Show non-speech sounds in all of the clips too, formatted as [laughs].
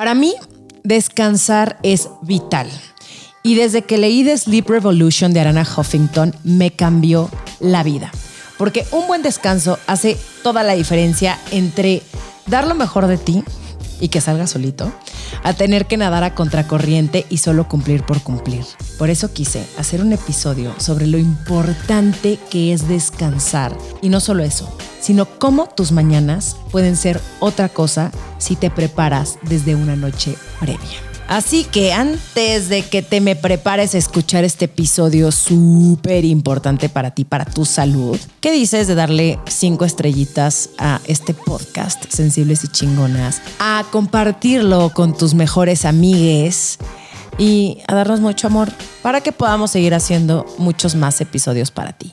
Para mí, descansar es vital. Y desde que leí The Sleep Revolution de Arana Huffington, me cambió la vida. Porque un buen descanso hace toda la diferencia entre dar lo mejor de ti y que salga solito, a tener que nadar a contracorriente y solo cumplir por cumplir. Por eso quise hacer un episodio sobre lo importante que es descansar. Y no solo eso, sino cómo tus mañanas pueden ser otra cosa si te preparas desde una noche previa. Así que antes de que te me prepares a escuchar este episodio súper importante para ti, para tu salud, ¿qué dices de darle cinco estrellitas a este podcast, Sensibles y Chingonas? A compartirlo con tus mejores amigues y a darnos mucho amor para que podamos seguir haciendo muchos más episodios para ti.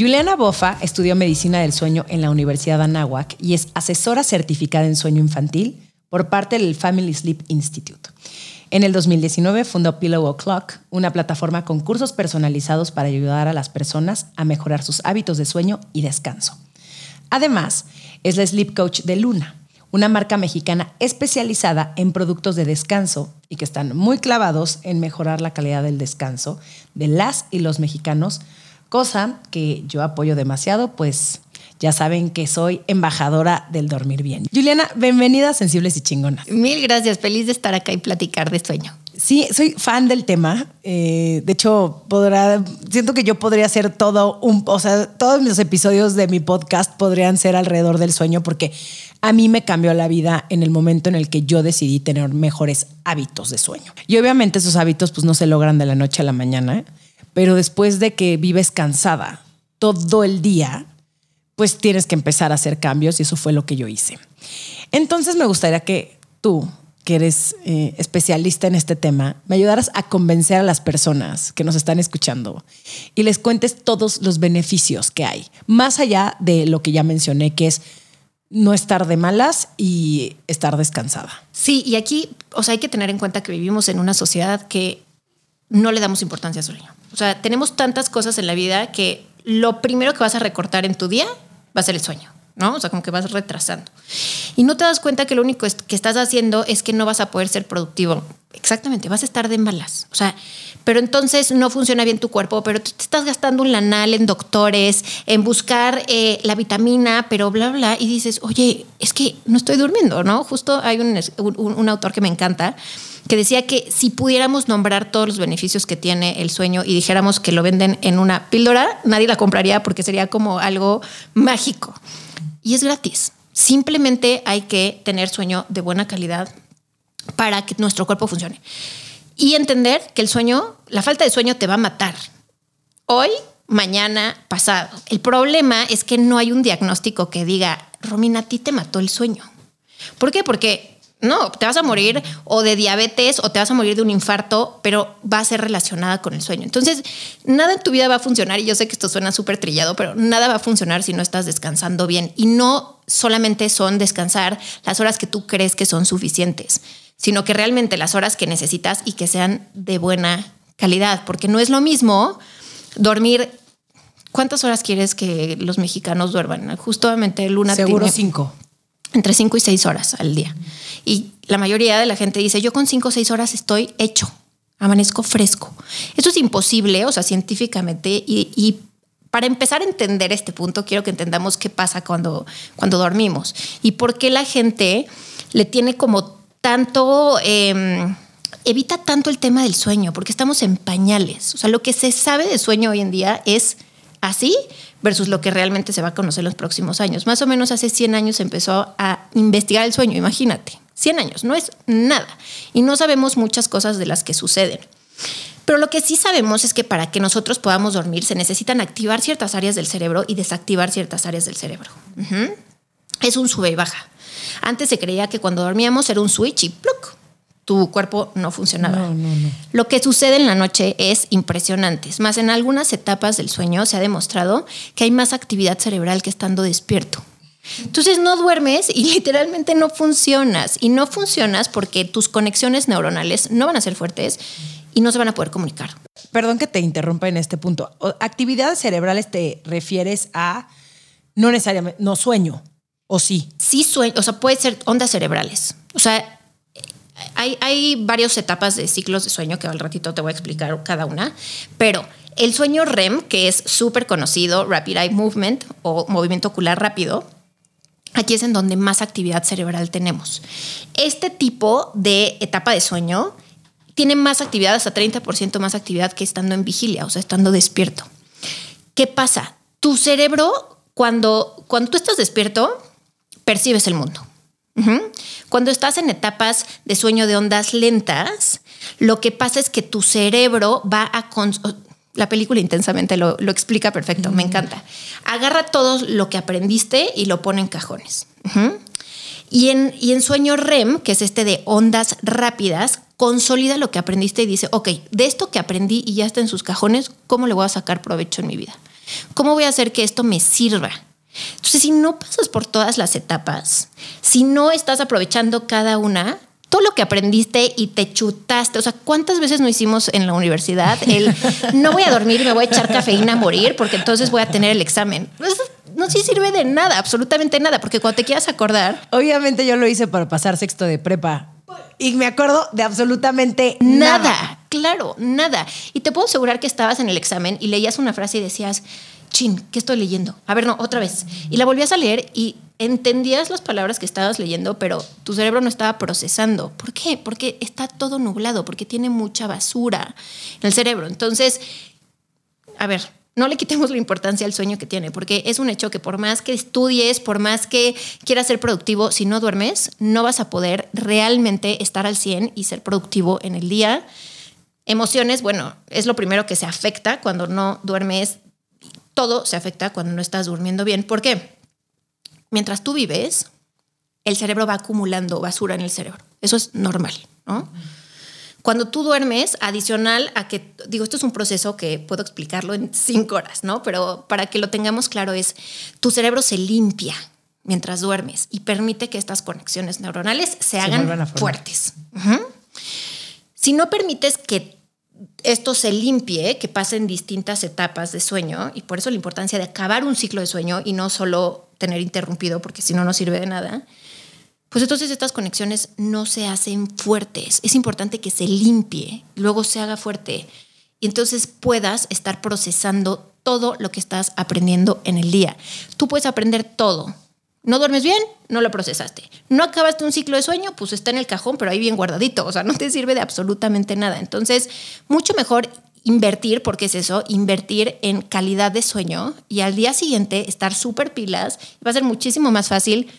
Juliana Bofa estudió medicina del sueño en la Universidad de Anáhuac y es asesora certificada en sueño infantil por parte del Family Sleep Institute. En el 2019 fundó Pillow O'Clock, una plataforma con cursos personalizados para ayudar a las personas a mejorar sus hábitos de sueño y descanso. Además, es la sleep coach de Luna, una marca mexicana especializada en productos de descanso y que están muy clavados en mejorar la calidad del descanso de las y los mexicanos cosa que yo apoyo demasiado, pues ya saben que soy embajadora del dormir bien. Juliana, bienvenida a Sensibles y Chingonas. Mil gracias, feliz de estar acá y platicar de sueño. Sí, soy fan del tema. Eh, de hecho, podrá, siento que yo podría hacer todo un, o sea, todos mis episodios de mi podcast podrían ser alrededor del sueño porque a mí me cambió la vida en el momento en el que yo decidí tener mejores hábitos de sueño. Y obviamente esos hábitos pues no se logran de la noche a la mañana. ¿eh? Pero después de que vives cansada todo el día, pues tienes que empezar a hacer cambios y eso fue lo que yo hice. Entonces me gustaría que tú, que eres eh, especialista en este tema, me ayudaras a convencer a las personas que nos están escuchando y les cuentes todos los beneficios que hay, más allá de lo que ya mencioné, que es no estar de malas y estar descansada. Sí, y aquí, o sea, hay que tener en cuenta que vivimos en una sociedad que no le damos importancia al sueño. O sea, tenemos tantas cosas en la vida que lo primero que vas a recortar en tu día va a ser el sueño, ¿no? O sea, como que vas retrasando. Y no te das cuenta que lo único que estás haciendo es que no vas a poder ser productivo. Exactamente, vas a estar de malas. O sea, pero entonces no funciona bien tu cuerpo, pero te estás gastando un lanal en doctores, en buscar eh, la vitamina, pero bla, bla, y dices, oye, es que no estoy durmiendo, ¿no? Justo hay un, un autor que me encanta que decía que si pudiéramos nombrar todos los beneficios que tiene el sueño y dijéramos que lo venden en una píldora, nadie la compraría porque sería como algo mágico. Y es gratis. Simplemente hay que tener sueño de buena calidad para que nuestro cuerpo funcione. Y entender que el sueño, la falta de sueño te va a matar. Hoy, mañana, pasado. El problema es que no hay un diagnóstico que diga, Romina, a ti te mató el sueño. ¿Por qué? Porque no, te vas a morir o de diabetes o te vas a morir de un infarto, pero va a ser relacionada con el sueño. Entonces, nada en tu vida va a funcionar, y yo sé que esto suena súper trillado, pero nada va a funcionar si no estás descansando bien. Y no solamente son descansar las horas que tú crees que son suficientes, sino que realmente las horas que necesitas y que sean de buena calidad, porque no es lo mismo dormir. ¿Cuántas horas quieres que los mexicanos duerman? Justamente Luna. Seguro cinco entre 5 y 6 horas al día. Y la mayoría de la gente dice, yo con 5 o 6 horas estoy hecho, amanezco fresco. Eso es imposible, o sea, científicamente. Y, para empezar a entender este punto, quiero que entendamos qué pasa cuando, cuando dormimos y por qué la gente le tiene como tanto... Em, evita tanto el tema del sueño, porque estamos en pañales. O sea, lo que se sabe de sueño hoy en día es así versus lo que realmente se va a conocer en los próximos años. Más o menos hace 100 años empezó a investigar el sueño, imagínate. 100 años, no es nada. Y no sabemos muchas cosas de las que suceden. Pero lo que sí sabemos es que para que nosotros podamos dormir se necesitan activar ciertas áreas del cerebro y desactivar ciertas áreas del cerebro. es un sube y baja. Antes se creía que cuando dormíamos era un switch y ¡pluc! Tu cuerpo no funcionaba. No, no, no. Lo que sucede en la noche es impresionante. Es más, en algunas etapas del sueño se ha demostrado que hay más actividad cerebral que estando despierto. Entonces no duermes y [laughs] literalmente no funcionas. Y no funcionas porque tus conexiones neuronales no van a ser fuertes y no se van a poder comunicar. Perdón que te interrumpa en este punto. Actividades cerebrales te refieres a no necesariamente, no sueño, o sí. sí sueño, o sea, puede ser ondas cerebrales. O sea, hay, hay varias etapas de ciclos de sueño que al ratito te voy a explicar cada una, pero el sueño REM, que es súper conocido, Rapid Eye Movement o movimiento ocular rápido, aquí es en donde más actividad cerebral tenemos. Este tipo de etapa de sueño tiene más actividad, hasta 30% más actividad que estando en vigilia, o sea, estando despierto. ¿Qué pasa? Tu cerebro, cuando, cuando tú estás despierto, percibes el mundo. Cuando estás en etapas de sueño de ondas lentas, lo que pasa es que tu cerebro va a... la película intensamente lo, lo explica perfecto, me encanta. Agarra todo lo que aprendiste y lo pone en cajones. Y en, y en sueño REM, que es este de ondas rápidas, consolida lo que aprendiste y dice, ok, de esto que aprendí y ya está en sus cajones, ¿cómo le voy a sacar provecho en mi vida? ¿Cómo voy a hacer que esto me sirva? Entonces, si no pasas por todas las etapas, si no estás aprovechando cada una, todo lo que aprendiste y te chutaste, o sea, ¿cuántas veces no hicimos en la universidad el no voy a dormir, me voy a echar cafeína a morir porque entonces voy a tener el examen? Eso no sirve de nada, absolutamente nada, porque cuando te quieras acordar, Obviamente yo lo hice para pasar sexto de prepa. Y me acuerdo de absolutamente nada. Nada, claro, nada. Y te puedo asegurar que estabas en el examen y leías una frase y decías, chin, ¿qué estoy leyendo? A ver, no, otra vez. Y la volvías a leer y entendías las palabras que estabas leyendo, pero tu cerebro no estaba procesando. ¿Por qué? Porque está todo nublado, porque tiene mucha basura en el cerebro. Entonces, a ver, no le quitemos la importancia al sueño que tiene, porque es un hecho que por más que estudies, por más que quieras ser productivo, si no duermes, no vas a poder realmente estar al 100 y ser productivo en el día. Emociones, bueno, es lo primero que se afecta cuando no duermes. Todo se afecta cuando no estás durmiendo bien. ¿Por qué? Mientras tú vives, el cerebro va acumulando basura en el cerebro. Eso es normal, ¿no? Cuando tú duermes, adicional a que, digo, esto es un proceso que puedo explicarlo en cinco horas, ¿no? Pero para que lo tengamos claro es, tu cerebro se limpia mientras duermes y permite que estas conexiones neuronales se, hagan fuertes. Si no permites que esto se limpie, que pasen distintas etapas de sueño, y por eso la importancia de acabar un ciclo de sueño y no solo tener interrumpido, porque si no, no sirve de nada, pues entonces estas conexiones no se hacen fuertes. Es importante que se limpie, luego se haga fuerte y entonces puedas estar procesando todo lo que estás aprendiendo en el día. Tú puedes aprender todo. No duermes bien, no lo procesaste. No acabaste un ciclo de sueño, pues está en el cajón, pero ahí bien guardadito. O sea, no te sirve de absolutamente nada. Entonces, mucho mejor invertir, porque es eso, invertir en calidad de sueño y al día siguiente estar súper pilas. Va a ser muchísimo más fácil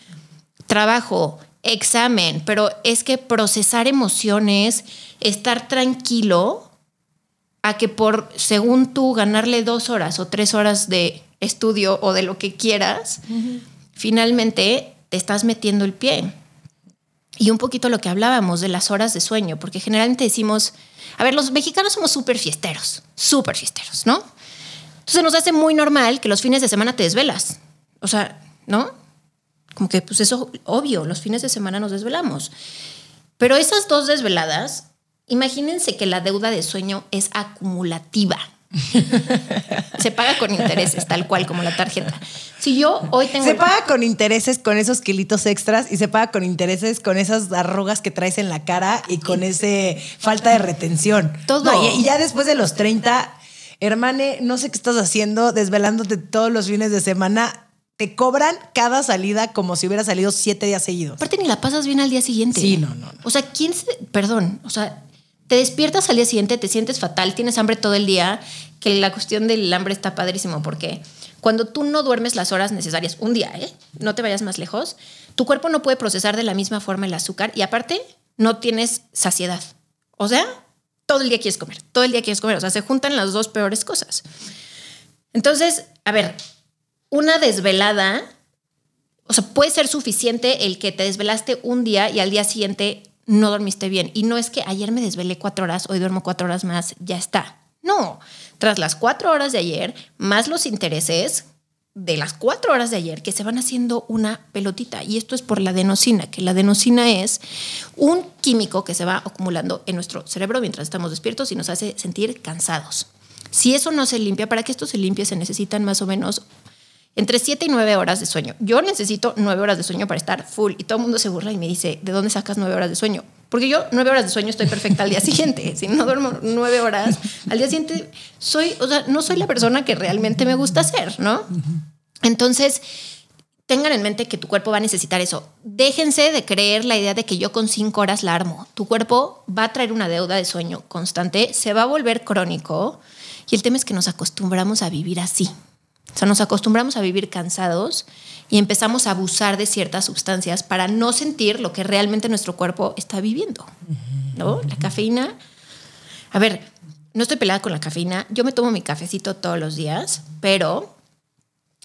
trabajo, examen, pero es que procesar emociones, estar tranquilo, a que por, según tú, ganarle dos horas o tres horas de estudio o de lo que quieras, finalmente te estás metiendo el pie. Y un poquito lo que hablábamos de las horas de sueño, porque generalmente decimos, a ver, los mexicanos somos súper fiesteros, súper fiesteros, ¿no? Entonces nos hace muy normal que los fines de semana te desvelas. O sea, ¿no? Como que, pues eso, obvio, los fines de semana nos desvelamos. Pero esas dos desveladas, imagínense que la deuda de sueño es acumulativa. Se paga con intereses, tal cual como la tarjeta. Si yo hoy tengo... Se paga con intereses con esos kilitos extras y se paga con intereses con esas arrugas que traes en la cara y con ese falta de retención. Todo. No, y, y ya después de los 30, hermane, no sé qué estás haciendo, desvelándote todos los fines de semana. Te cobran cada salida como si hubiera salido siete días seguidos. Aparte ni la pasas bien al día siguiente. Sí, no, no, no. O sea, ¿quién se... Perdón, o sea, te despiertas al día siguiente, te sientes fatal, tienes hambre todo el día, que la cuestión del hambre está padrísimo porque cuando tú no duermes las horas necesarias, un día, ¿eh? No te vayas más lejos, tu cuerpo no puede procesar de la misma forma el azúcar y aparte no tienes saciedad. O sea, todo el día quieres comer, todo el día quieres comer, o sea, se juntan las dos peores cosas. Entonces, a ver, una desvelada, o sea, puede ser suficiente el que te desvelaste un día y al día siguiente no dormiste bien. Y no es que ayer me desvelé cuatro horas, hoy duermo cuatro horas más, ya está. No, tras las cuatro horas de ayer, más los intereses de las cuatro horas de ayer, que se van haciendo una pelotita. Y esto es por la adenosina, que la adenosina es un químico que se va acumulando en nuestro cerebro mientras estamos despiertos y nos hace sentir cansados. Si eso no se limpia, para que esto se limpie se necesitan más o menos entre 7 y 9 horas de sueño. Yo necesito 9 horas de sueño para estar full y todo el mundo se burla y me dice, ¿de dónde sacas 9 horas de sueño? Porque yo 9 horas de sueño estoy perfecta al día [laughs] siguiente. Si no duermo 9 horas, al día siguiente soy, o sea, no soy la persona que realmente me gusta ser, ¿no? Entonces, tengan en mente que tu cuerpo va a necesitar eso. Déjense de creer la idea de que yo con 5 horas la armo. Tu cuerpo va a traer una deuda de sueño constante, se va a volver crónico y el tema es que nos acostumbramos a vivir así. O sea, nos acostumbramos a vivir cansados y empezamos a abusar de ciertas sustancias para no sentir lo que realmente nuestro cuerpo está viviendo. ¿No? La cafeína. A ver, no estoy pelada con la cafeína. Yo me tomo mi cafecito todos los días, pero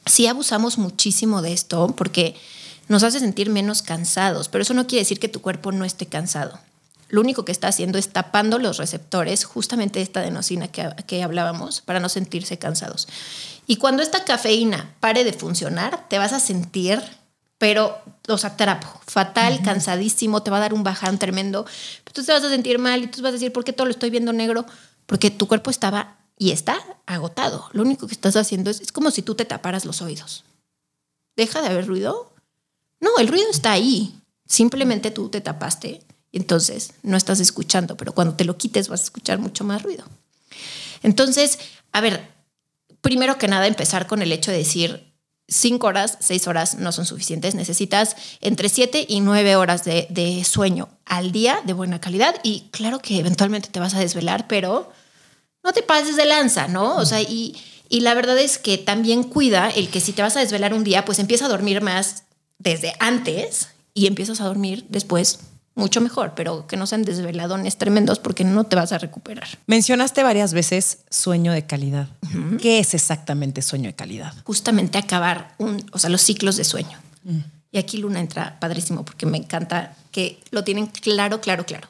sí abusamos muchísimo de esto porque nos hace sentir menos cansados. Pero eso no quiere decir que tu cuerpo no esté cansado lo único que está haciendo es tapando los receptores, justamente esta adenosina que, que hablábamos, para no sentirse cansados. Y cuando esta cafeína pare de funcionar, te vas a sentir, pero, o sea, trapo, fatal, cansadísimo, te va a dar un baján tremendo. Entonces te vas a sentir mal y tú vas a decir, ¿por qué todo lo estoy viendo negro? Porque tu cuerpo estaba y está agotado. Lo único que estás haciendo es, es como si tú te taparas los oídos. ¿Deja de haber ruido? No, el ruido está ahí. Simplemente tú te tapaste entonces no estás escuchando, pero cuando te lo quites vas a escuchar mucho más ruido. Entonces, a ver, primero que nada empezar con el hecho de decir, cinco horas, seis horas no son suficientes, necesitas entre siete y nueve horas de, sueño al día de buena calidad y claro que eventualmente te vas a desvelar, pero no te pases de lanza, ¿no? O sea, y, y la verdad es que también cuida el que si te vas a desvelar un día, pues empieza a dormir más desde antes y empiezas a dormir después mucho mejor, pero que no sean desveladones tremendos porque no te vas a recuperar. Mencionaste varias veces sueño de calidad. ¿Qué es exactamente sueño de calidad? Justamente acabar un, o sea, los ciclos de sueño. Mm. Y aquí Luna entra padrísimo porque me encanta que lo tienen claro, claro, claro.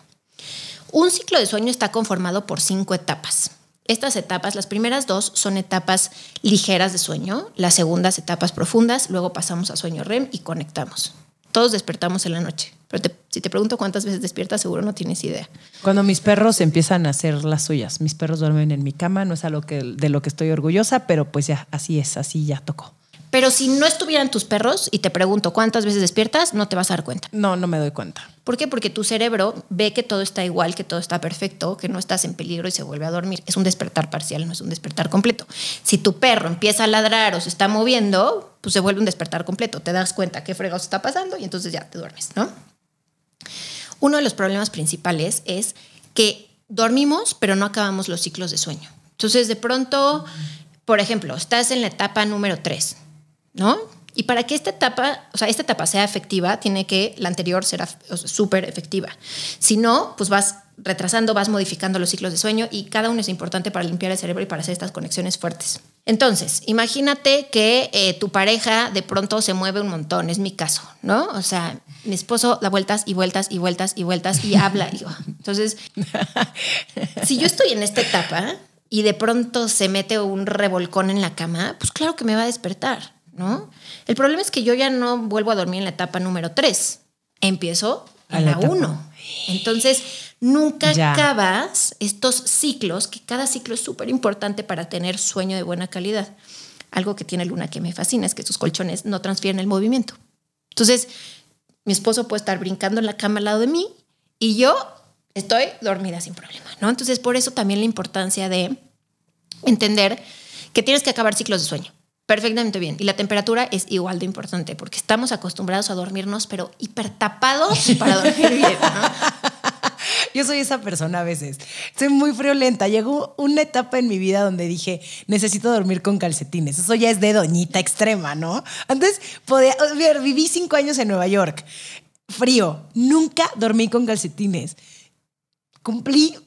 Un ciclo de sueño está conformado por cinco etapas. Estas etapas, las primeras dos son etapas ligeras de sueño, las segundas etapas profundas, luego pasamos a sueño REM y conectamos. Todos despertamos en la noche. Pero si te pregunto cuántas veces despiertas, seguro no tienes idea. Cuando mis perros empiezan a hacer las suyas, mis perros duermen en mi cama, no es de lo que estoy orgullosa, pero pues ya, así es, así ya tocó. Pero si no estuvieran tus perros y te pregunto cuántas veces despiertas, no te vas a dar cuenta. No, no me doy cuenta. ¿Por qué? Porque tu cerebro ve que todo está igual, que todo está perfecto, que no estás en peligro y se vuelve a dormir. Es un despertar parcial, no es un despertar completo. Si tu perro empieza a ladrar o se está moviendo, pues se vuelve un despertar completo. Te das cuenta qué fregados está pasando y entonces ya te duermes, ¿no? Uno de los problemas principales es que dormimos, pero no acabamos los ciclos de sueño. Entonces, de pronto, por ejemplo, estás en la etapa número 3 ¿no? Y para que esta etapa, o sea, esta etapa sea efectiva, tiene que la anterior ser súper efectiva. Si no, pues vas retrasando, vas modificando los ciclos de sueño y cada uno es importante para limpiar el cerebro y para hacer estas conexiones fuertes. Entonces, imagínate que eh, tu pareja de pronto se mueve un montón, es mi caso, ¿no? O sea, mi esposo da vueltas y vueltas y vueltas y vueltas y habla. Y, entonces, [laughs] si yo estoy en esta etapa y de pronto se mete un revolcón en la cama, pues claro que me va a despertar. ¿No? El problema es que yo ya no vuelvo a dormir en la etapa número 3, empiezo a la 1. Entonces, nunca acabas estos ciclos, que cada ciclo es súper importante para tener sueño de buena calidad. Algo que tiene Luna que me fascina es que sus colchones no transfieren el movimiento. Entonces, mi esposo puede estar brincando en la cama al lado de mí y yo estoy dormida sin problema, ¿no? Entonces, por eso también la importancia de entender que tienes que acabar ciclos de sueño perfectamente bien. Y la temperatura es igual de importante porque estamos acostumbrados a dormirnos, pero hipertapados [laughs] para dormir bien. [laughs] Yo soy esa persona a veces. Soy muy friolenta. Llegó una etapa en mi vida donde dije, necesito dormir con calcetines. Eso ya es de doñita extrema, ¿no? Antes podía, viví cinco años en Nueva York. Frío. Nunca dormí con calcetines. Cumplí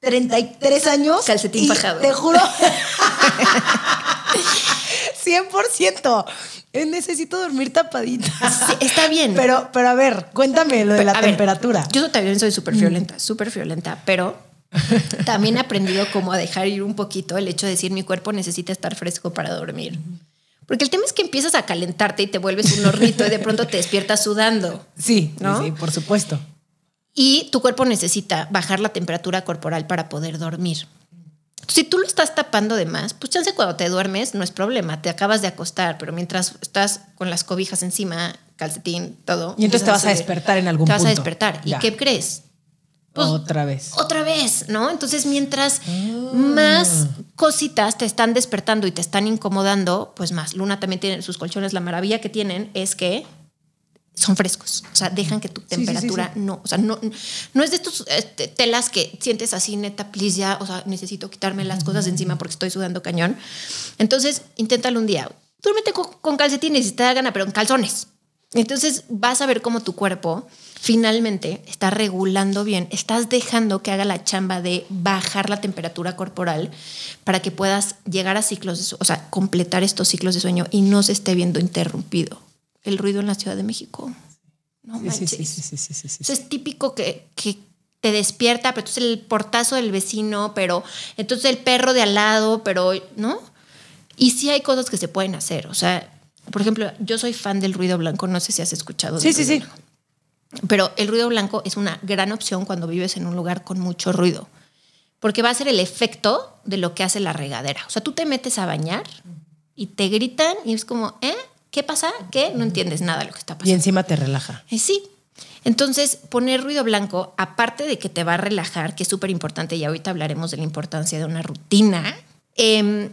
33 años. Calcetín bajado. Te juro. [laughs] 100%. Eh, necesito dormir tapadita. Sí, está bien. [laughs] Pero, pero a ver, cuéntame lo de la A ver, temperatura. yo también soy súper violenta, súper violenta, pero [laughs] también he aprendido como a dejar ir un poquito el hecho de decir mi cuerpo necesita estar fresco para dormir. Porque el tema es que empiezas a calentarte y te vuelves un hornito y de pronto te despiertas sudando. sí, ¿no? sí, por supuesto. Y tu cuerpo necesita bajar la temperatura corporal para poder dormir. Si tú lo estás tapando de más, pues chance cuando te duermes no es problema, te acabas de acostar, pero mientras estás con las cobijas encima, calcetín, todo. Y entonces te vas a despertar en algún Te vas a punto. despertar. ¿Y Ya. qué crees? Pues, Otra vez. Otra vez, ¿no? Entonces, mientras Ah. más cositas te están despertando y te están incomodando, pues más. Luna también tiene sus colchones. La maravilla que tienen es que son frescos. O sea, dejan que tu sí, sí, temperatura sí. no. O sea, no, no es de estos este, telas que sientes así, neta, please, ya. O sea, necesito quitarme las cosas de encima porque estoy sudando cañón. Entonces, inténtalo un día. Duérmete con, con calcetines si te da gana, pero en calzones. Entonces, vas a ver cómo tu cuerpo finalmente está regulando bien, estás dejando que haga la chamba de bajar la temperatura corporal para que puedas llegar a ciclos, de o sea, completar estos ciclos de sueño y no se esté viendo interrumpido. El ruido en la Ciudad de México. No Sí, manches. sí, sí, sí, sí, sí. Eso es típico que, que te despierta, pero entonces el portazo del vecino, pero entonces el perro de al lado, pero, ¿no? Y sí hay cosas que se pueden hacer. O sea, por ejemplo, yo soy fan del ruido blanco, no sé si has escuchado. Sí, sí, sí. blanco. Pero el ruido blanco es una gran opción cuando vives en un lugar con mucho ruido, porque va a ser el efecto de lo que hace la regadera. O sea, tú te metes a bañar y te gritan y es como, ¿eh? ¿Qué pasa? ¿Qué? No entiendes nada de lo que está Y pasando. encima te relaja. Eh, sí. Entonces, poner ruido blanco, aparte de que te va a relajar, que es súper importante, y ahorita hablaremos de la importancia de una rutina, em,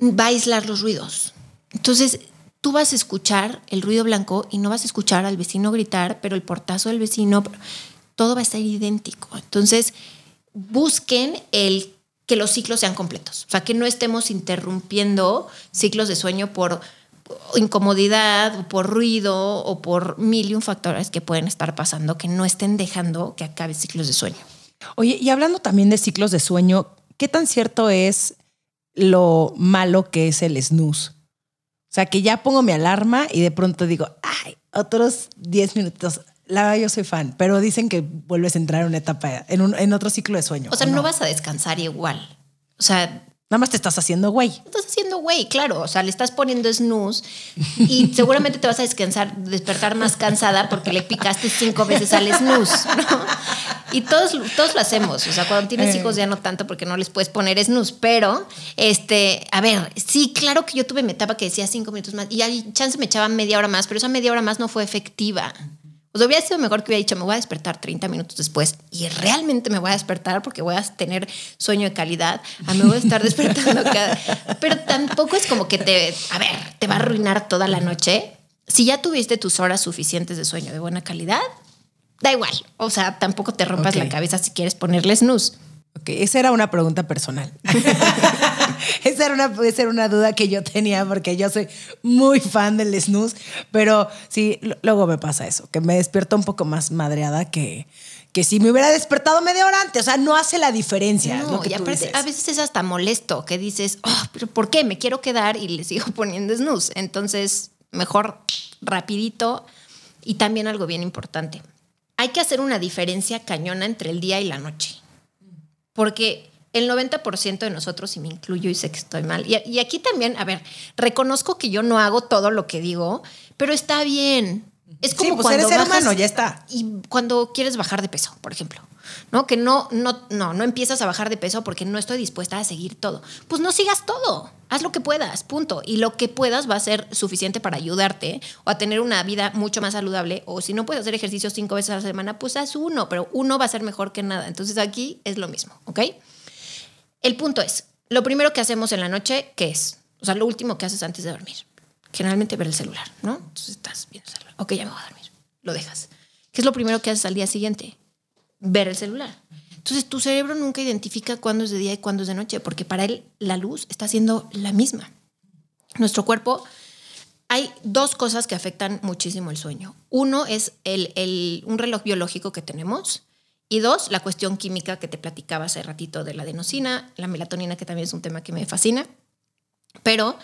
va a aislar los ruidos. Entonces, tú vas a escuchar el ruido blanco y no vas a escuchar al vecino gritar, pero el portazo del vecino, todo va a estar idéntico. Entonces, busquen el que los ciclos sean completos, o sea, que no estemos interrumpiendo ciclos de sueño por incomodidad, o por ruido o por mil y un factores que pueden estar pasando que no estén dejando que acabe ciclos de sueño. Oye, y hablando también de ciclos de sueño, ¿qué tan cierto es lo malo que es el snooze? O sea, que ya pongo mi alarma y de pronto digo, ay, otros 10 minutos. La verdad, yo soy fan, pero dicen que vuelves a entrar en una etapa, en, un, en otro ciclo de sueño. O sea, ¿o no? vas a descansar igual. O sea, Nada más te estás haciendo güey. estás haciendo güey, claro. O sea, le estás poniendo snooze y [laughs] seguramente te vas a descansar, despertar más cansada porque le picaste cinco veces al snooze, ¿no? Y todos, todos lo hacemos. O sea, cuando tienes hijos ya no tanto porque no les puedes poner snooze, pero este, a ver, sí, claro que yo tuve mi etapa que decía cinco minutos más y hay chance me echaba media hora más, pero esa media hora más no fue efectiva. O sea, hubiera sido mejor que hubiera dicho, me voy a despertar 30 minutos después y realmente me voy a despertar porque voy a tener sueño de calidad. A mí me voy a estar [laughs] despertando cada... [laughs] Pero tampoco es como que te, a ver, te va a arruinar toda la noche. Si ya tuviste tus horas suficientes de sueño de buena calidad, da igual. O sea, tampoco te rompas la cabeza si quieres ponerle snooze. Ok, esa era una pregunta personal. [laughs] esa, era una, esa era una duda que yo tenía porque yo soy muy fan del snooze, pero sí, luego me pasa eso, que me despierto un poco más madreada que, que si me hubiera despertado media hora antes. O sea, no hace la diferencia. es lo No, que y tú aparte, dices. a veces es hasta molesto que dices, "Oh, pero ¿por qué? Me quiero quedar y le sigo [laughs] poniendo snooze. Entonces, mejor rapidito. Y también algo bien importante. Hay que hacer una diferencia cañona entre el día y la noche. Porque el 90% de nosotros, y me incluyo y sé que estoy mal, y, y aquí también, a ver, reconozco que yo no hago todo lo que digo, pero está bien. Es como sí, pues cuando eres ser bajas- humano, ya está. y cuando quieres bajar de peso, por ejemplo, ¿no? Que no, no, no, no empiezas a bajar de peso porque no estoy dispuesta a seguir todo. Pues no sigas todo. Haz lo que puedas, punto. Y lo que puedas va a ser suficiente para ayudarte o a tener una vida mucho más saludable. O si no puedes hacer ejercicio cinco veces a la semana, pues haz uno, pero uno va a ser mejor que nada. Entonces aquí es lo mismo, ¿ok? El punto es, lo primero que hacemos en la noche, ¿qué es? O sea, lo último que haces antes de dormir. Generalmente ver el celular, ¿no? Entonces estás viendo el celular. Ok, ya me voy a dormir. Lo dejas. ¿Qué es lo primero que haces al día siguiente? Ver el celular. Entonces tu cerebro nunca identifica cuándo es de día y cuándo es de noche, porque para él la luz está siendo la misma. Nuestro cuerpo, hay dos cosas que afectan muchísimo el sueño. Uno es el, el- un reloj biológico que tenemos y dos, la cuestión química que te platicaba hace ratito de la adenosina, la melatonina, que también es un tema que me fascina. Pero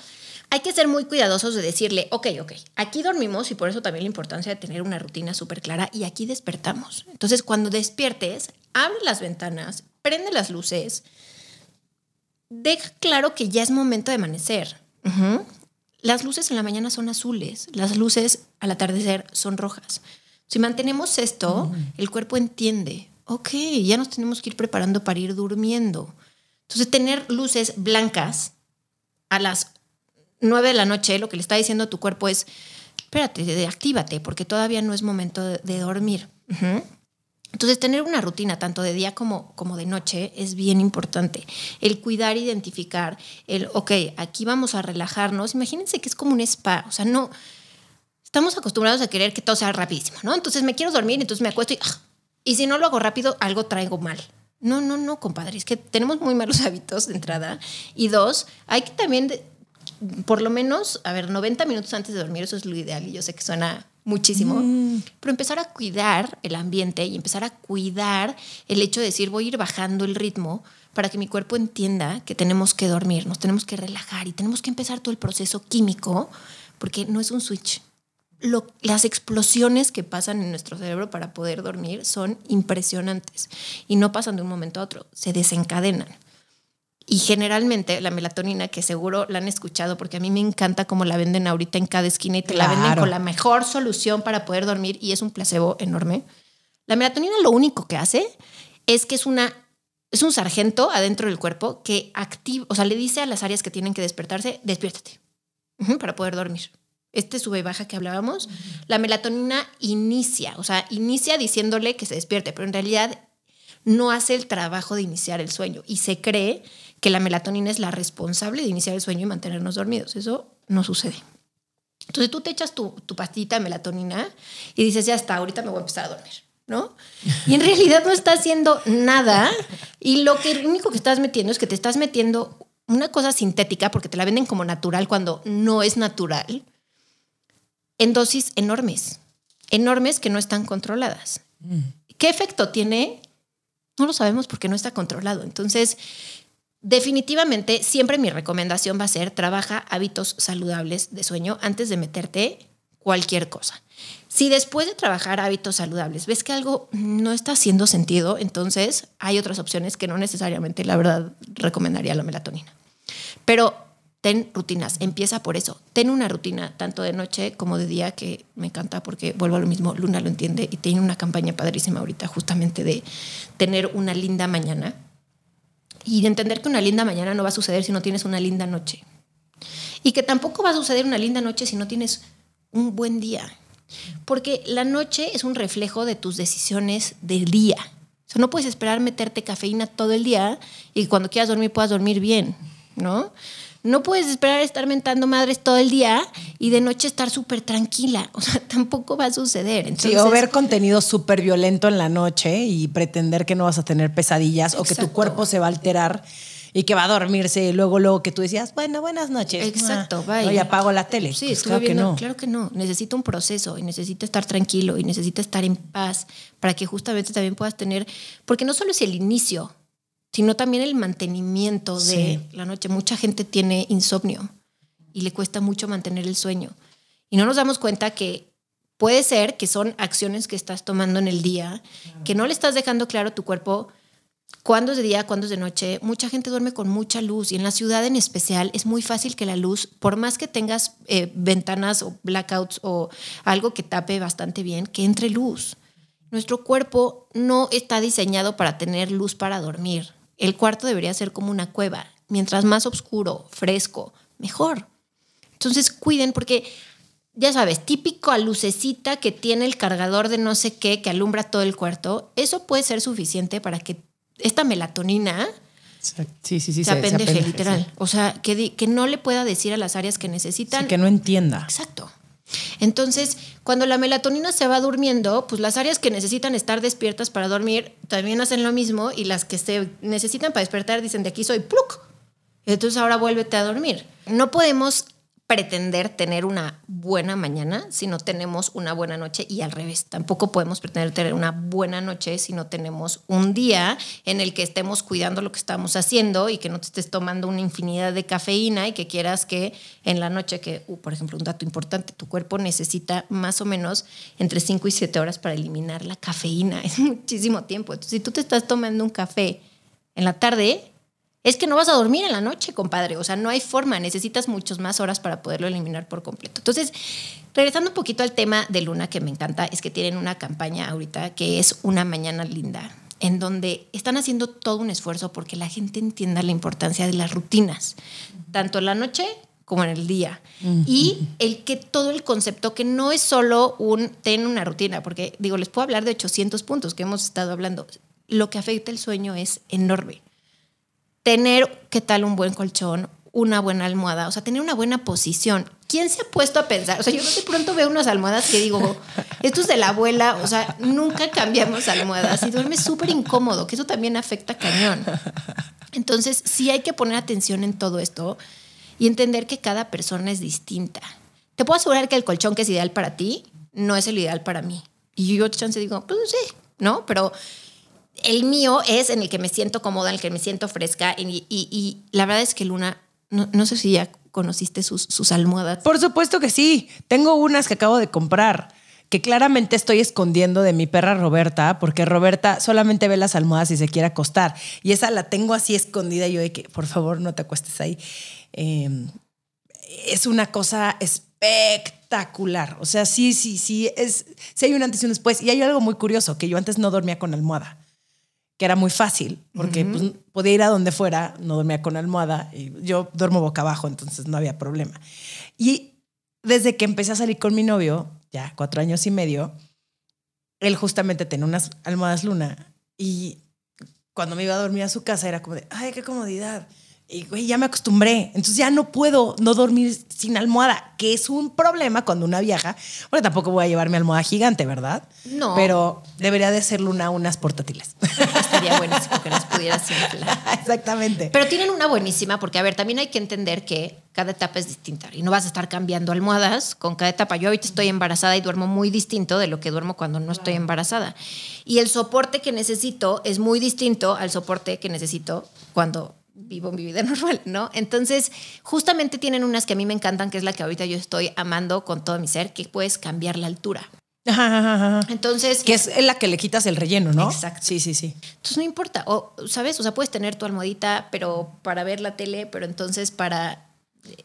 hay que ser muy cuidadosos de decirle, ok, ok, aquí dormimos y por eso también la importancia de tener una rutina súper clara y aquí despertamos. Entonces, cuando despiertes, abre las ventanas, prende las luces, deja claro que ya es momento de amanecer. Las luces en la mañana son azules, las luces al atardecer son rojas. Si mantenemos esto, el cuerpo entiende, ok, ya nos tenemos que ir preparando para ir durmiendo. Entonces, tener luces blancas a las 9 de la noche, lo que le está diciendo a tu cuerpo es, espérate, actívate, porque todavía no es momento de, dormir. Entonces, tener una rutina tanto de día como, como de noche es bien importante. El cuidar, identificar, el, ok, aquí vamos a relajarnos. Imagínense que es como un spa, o sea, no, estamos acostumbrados a querer que todo sea rapidísimo, ¿no? Entonces me quiero dormir, entonces me acuesto y, ah, y si no lo hago rápido, algo traigo mal. No, no, no, compadre, es que tenemos muy malos [laughs] hábitos de entrada. Y dos, hay que también por lo menos, a ver, 90 minutos antes de dormir, eso es lo ideal y yo sé que suena muchísimo, mm. pero empezar a cuidar el ambiente y empezar a cuidar el hecho de decir voy a ir bajando el ritmo para que mi cuerpo entienda que tenemos que dormir, nos tenemos que relajar y tenemos que empezar todo el proceso químico porque no es un switch. las explosiones que pasan en nuestro cerebro para poder dormir son impresionantes y no pasan de un momento a otro, se desencadenan. Y generalmente la melatonina, que seguro la han escuchado, porque a mí me encanta cómo la venden ahorita en cada esquina y te la venden con la mejor solución para poder dormir y es un placebo enorme. La melatonina lo único que hace es que es una es un sargento adentro del cuerpo que activa, o sea, le dice a las áreas que tienen que despertarse, despiértate para poder dormir. Este sube y baja que hablábamos, la melatonina inicia, o sea, inicia diciéndole que se despierte, pero en realidad no hace el trabajo de iniciar el sueño y se cree que la melatonina es la responsable de iniciar el sueño y mantenernos dormidos. Eso no sucede. Entonces tú te echas tu, tu pastita de melatonina y dices, ya está, ahorita me voy a empezar a dormir, ¿no? Y en realidad no está haciendo nada y lo que lo único que estás metiendo es que te estás metiendo una cosa sintética porque te la venden como natural cuando no es natural en dosis enormes, enormes que no están controladas. Mm. ¿Qué efecto tiene? No lo sabemos porque no está controlado. Entonces, Definitivamente, siempre mi recomendación va a ser trabaja hábitos saludables de sueño antes de meterte cualquier cosa. Si después de trabajar hábitos saludables ves que algo no está haciendo sentido, entonces hay otras opciones que no necesariamente, la verdad, recomendaría la melatonina. Pero ten rutinas, empieza por eso. Ten una rutina tanto de noche como de día que me encanta porque vuelvo a lo mismo, Luna lo entiende y tiene una campaña padrísima ahorita justamente de tener una linda mañana y de entender que una linda mañana no va a suceder si no tienes una linda noche. Y que tampoco va a suceder una linda noche si no tienes un buen día. Porque la noche es un reflejo de tus decisiones del día. O sea, no puedes esperar meterte cafeína todo el día y cuando quieras dormir puedas dormir bien, ¿no? No puedes esperar estar mentando madres todo el día y de noche estar súper tranquila. [laughs] O sea, tampoco va a suceder. sí, o ver contenido súper violento en la noche y pretender que no vas a tener pesadillas o que tu cuerpo se va a alterar y que va a dormirse y luego luego que tú decías, bueno, buenas noches. Exacto, vaya. Oye, apago la tele. Sí, pues claro que no. Claro que no. Necesita un proceso y necesita estar tranquilo y necesita estar en paz para que justamente también puedas tener, porque no solo es el inicio, sino también el mantenimiento de la noche. Mucha gente tiene insomnio y le cuesta mucho mantener el sueño. Y no nos damos cuenta que puede ser que son acciones que estás tomando en el día, que no le estás dejando claro a tu cuerpo cuándo es de día, cuándo es de noche. Mucha gente duerme con mucha luz y en la ciudad en especial es muy fácil que la luz, por más que tengas eh, ventanas o blackouts o algo que tape bastante bien, que entre luz. Nuestro cuerpo no está diseñado para tener luz para dormir. El cuarto debería ser como una cueva. Mientras más oscuro, fresco, mejor. Entonces cuiden porque, ya sabes, típico a lucecita que tiene el cargador de no sé qué que alumbra todo el cuarto, eso puede ser suficiente para que esta melatonina sí, sí, sí, se, apendeje, literal. O sea, que, que no le pueda decir a las áreas que necesitan. que no entienda. Exacto. Entonces, cuando la melatonina se va durmiendo, pues las áreas que necesitan estar despiertas para dormir también hacen lo mismo y las que se necesitan para despertar dicen de aquí soy pluk. Entonces ahora vuélvete a dormir. No podemos pretender tener una buena mañana si no tenemos una buena noche y al revés, tampoco podemos pretender tener una buena noche si no tenemos un día en el que estemos cuidando lo que estamos haciendo y que no te estés tomando una infinidad de cafeína y que quieras que en la noche, que, uh, por ejemplo, un dato importante, tu cuerpo necesita más o menos entre 5 y 7 horas para eliminar la cafeína, [laughs] es muchísimo tiempo. Entonces, si tú te estás tomando un café en la tarde, es que no vas a dormir en la noche, compadre. O sea, no hay forma, necesitas muchas más horas para poderlo eliminar por completo. Entonces, regresando un poquito al tema de Luna, que me encanta, es que tienen una campaña ahorita que es Una Mañana Linda, en donde están haciendo todo un esfuerzo porque la gente entienda la importancia de las rutinas, tanto en la noche como en el día. Y el que todo el concepto, que no es solo un ten una rutina, porque digo, les puedo hablar de 800 puntos que hemos estado hablando. Lo que afecta el sueño es enorme tener, ¿qué tal un buen colchón? Una buena almohada, o sea, tener una buena posición. ¿Quién se ha puesto a pensar? O sea, yo de pronto veo unas almohadas que digo, esto es de la abuela, o sea, nunca cambiamos almohadas y duerme súper incómodo, que eso también afecta cañón. Entonces, sí hay que poner atención en todo esto y entender que cada persona es distinta. Te puedo asegurar que el colchón que es ideal para ti no es el ideal para mí. Y yo chance digo, pues sí, ¿no? Pero el mío es en el que me siento cómoda, en el que me siento fresca. Y, la verdad es que Luna, no, sé si ya conociste sus, sus, almohadas. Por supuesto que sí. Tengo unas que acabo de comprar. Que claramente estoy escondiendo de mi perra Roberta, porque Roberta solamente ve las almohadas y se quiere acostar. Y esa la tengo así escondida. Yo de que, por favor, no te acuestes ahí. Em, es una cosa espectacular. O sea, sí, sí, sí. Es, sí hay un antes y un después. Y hay algo muy curioso, que yo antes no dormía con almohada que era muy fácil, porque pues, podía ir a donde fuera, no dormía con almohada, y yo duermo boca abajo, entonces no había problema. Y desde que empecé a salir con mi novio, ya cuatro años y medio, él justamente tenía unas almohadas luna y cuando me iba a dormir a su casa era como de, ay, qué comodidad. Y güey, ya me acostumbré. Entonces ya no puedo no dormir sin almohada, que es un problema cuando una viaja. Bueno, tampoco voy a llevar mi almohada gigante, ¿verdad? No. Pero debería de ser Luna unas portátiles. [laughs] Estaría buenísimo que las pudieras [laughs] inflar. Exactamente. Pero tienen una buenísima, porque a ver, también hay que entender que cada etapa es distinta y no vas a estar cambiando almohadas con cada etapa. Yo ahorita estoy embarazada y duermo muy distinto de lo que duermo cuando no estoy embarazada. Y el soporte que necesito es muy distinto al soporte que necesito cuando vivo mi vida [laughs] normal, ¿no? Entonces, justamente tienen unas que a mí me encantan, que es la que ahorita yo estoy amando con todo mi ser, que puedes cambiar la altura. [laughs] Entonces. Que es la que le quitas el relleno, ¿no? Exacto. Sí, sí, sí. Entonces no importa. O, ¿sabes? O sea, puedes tener tu almohadita, pero para ver la tele, pero entonces para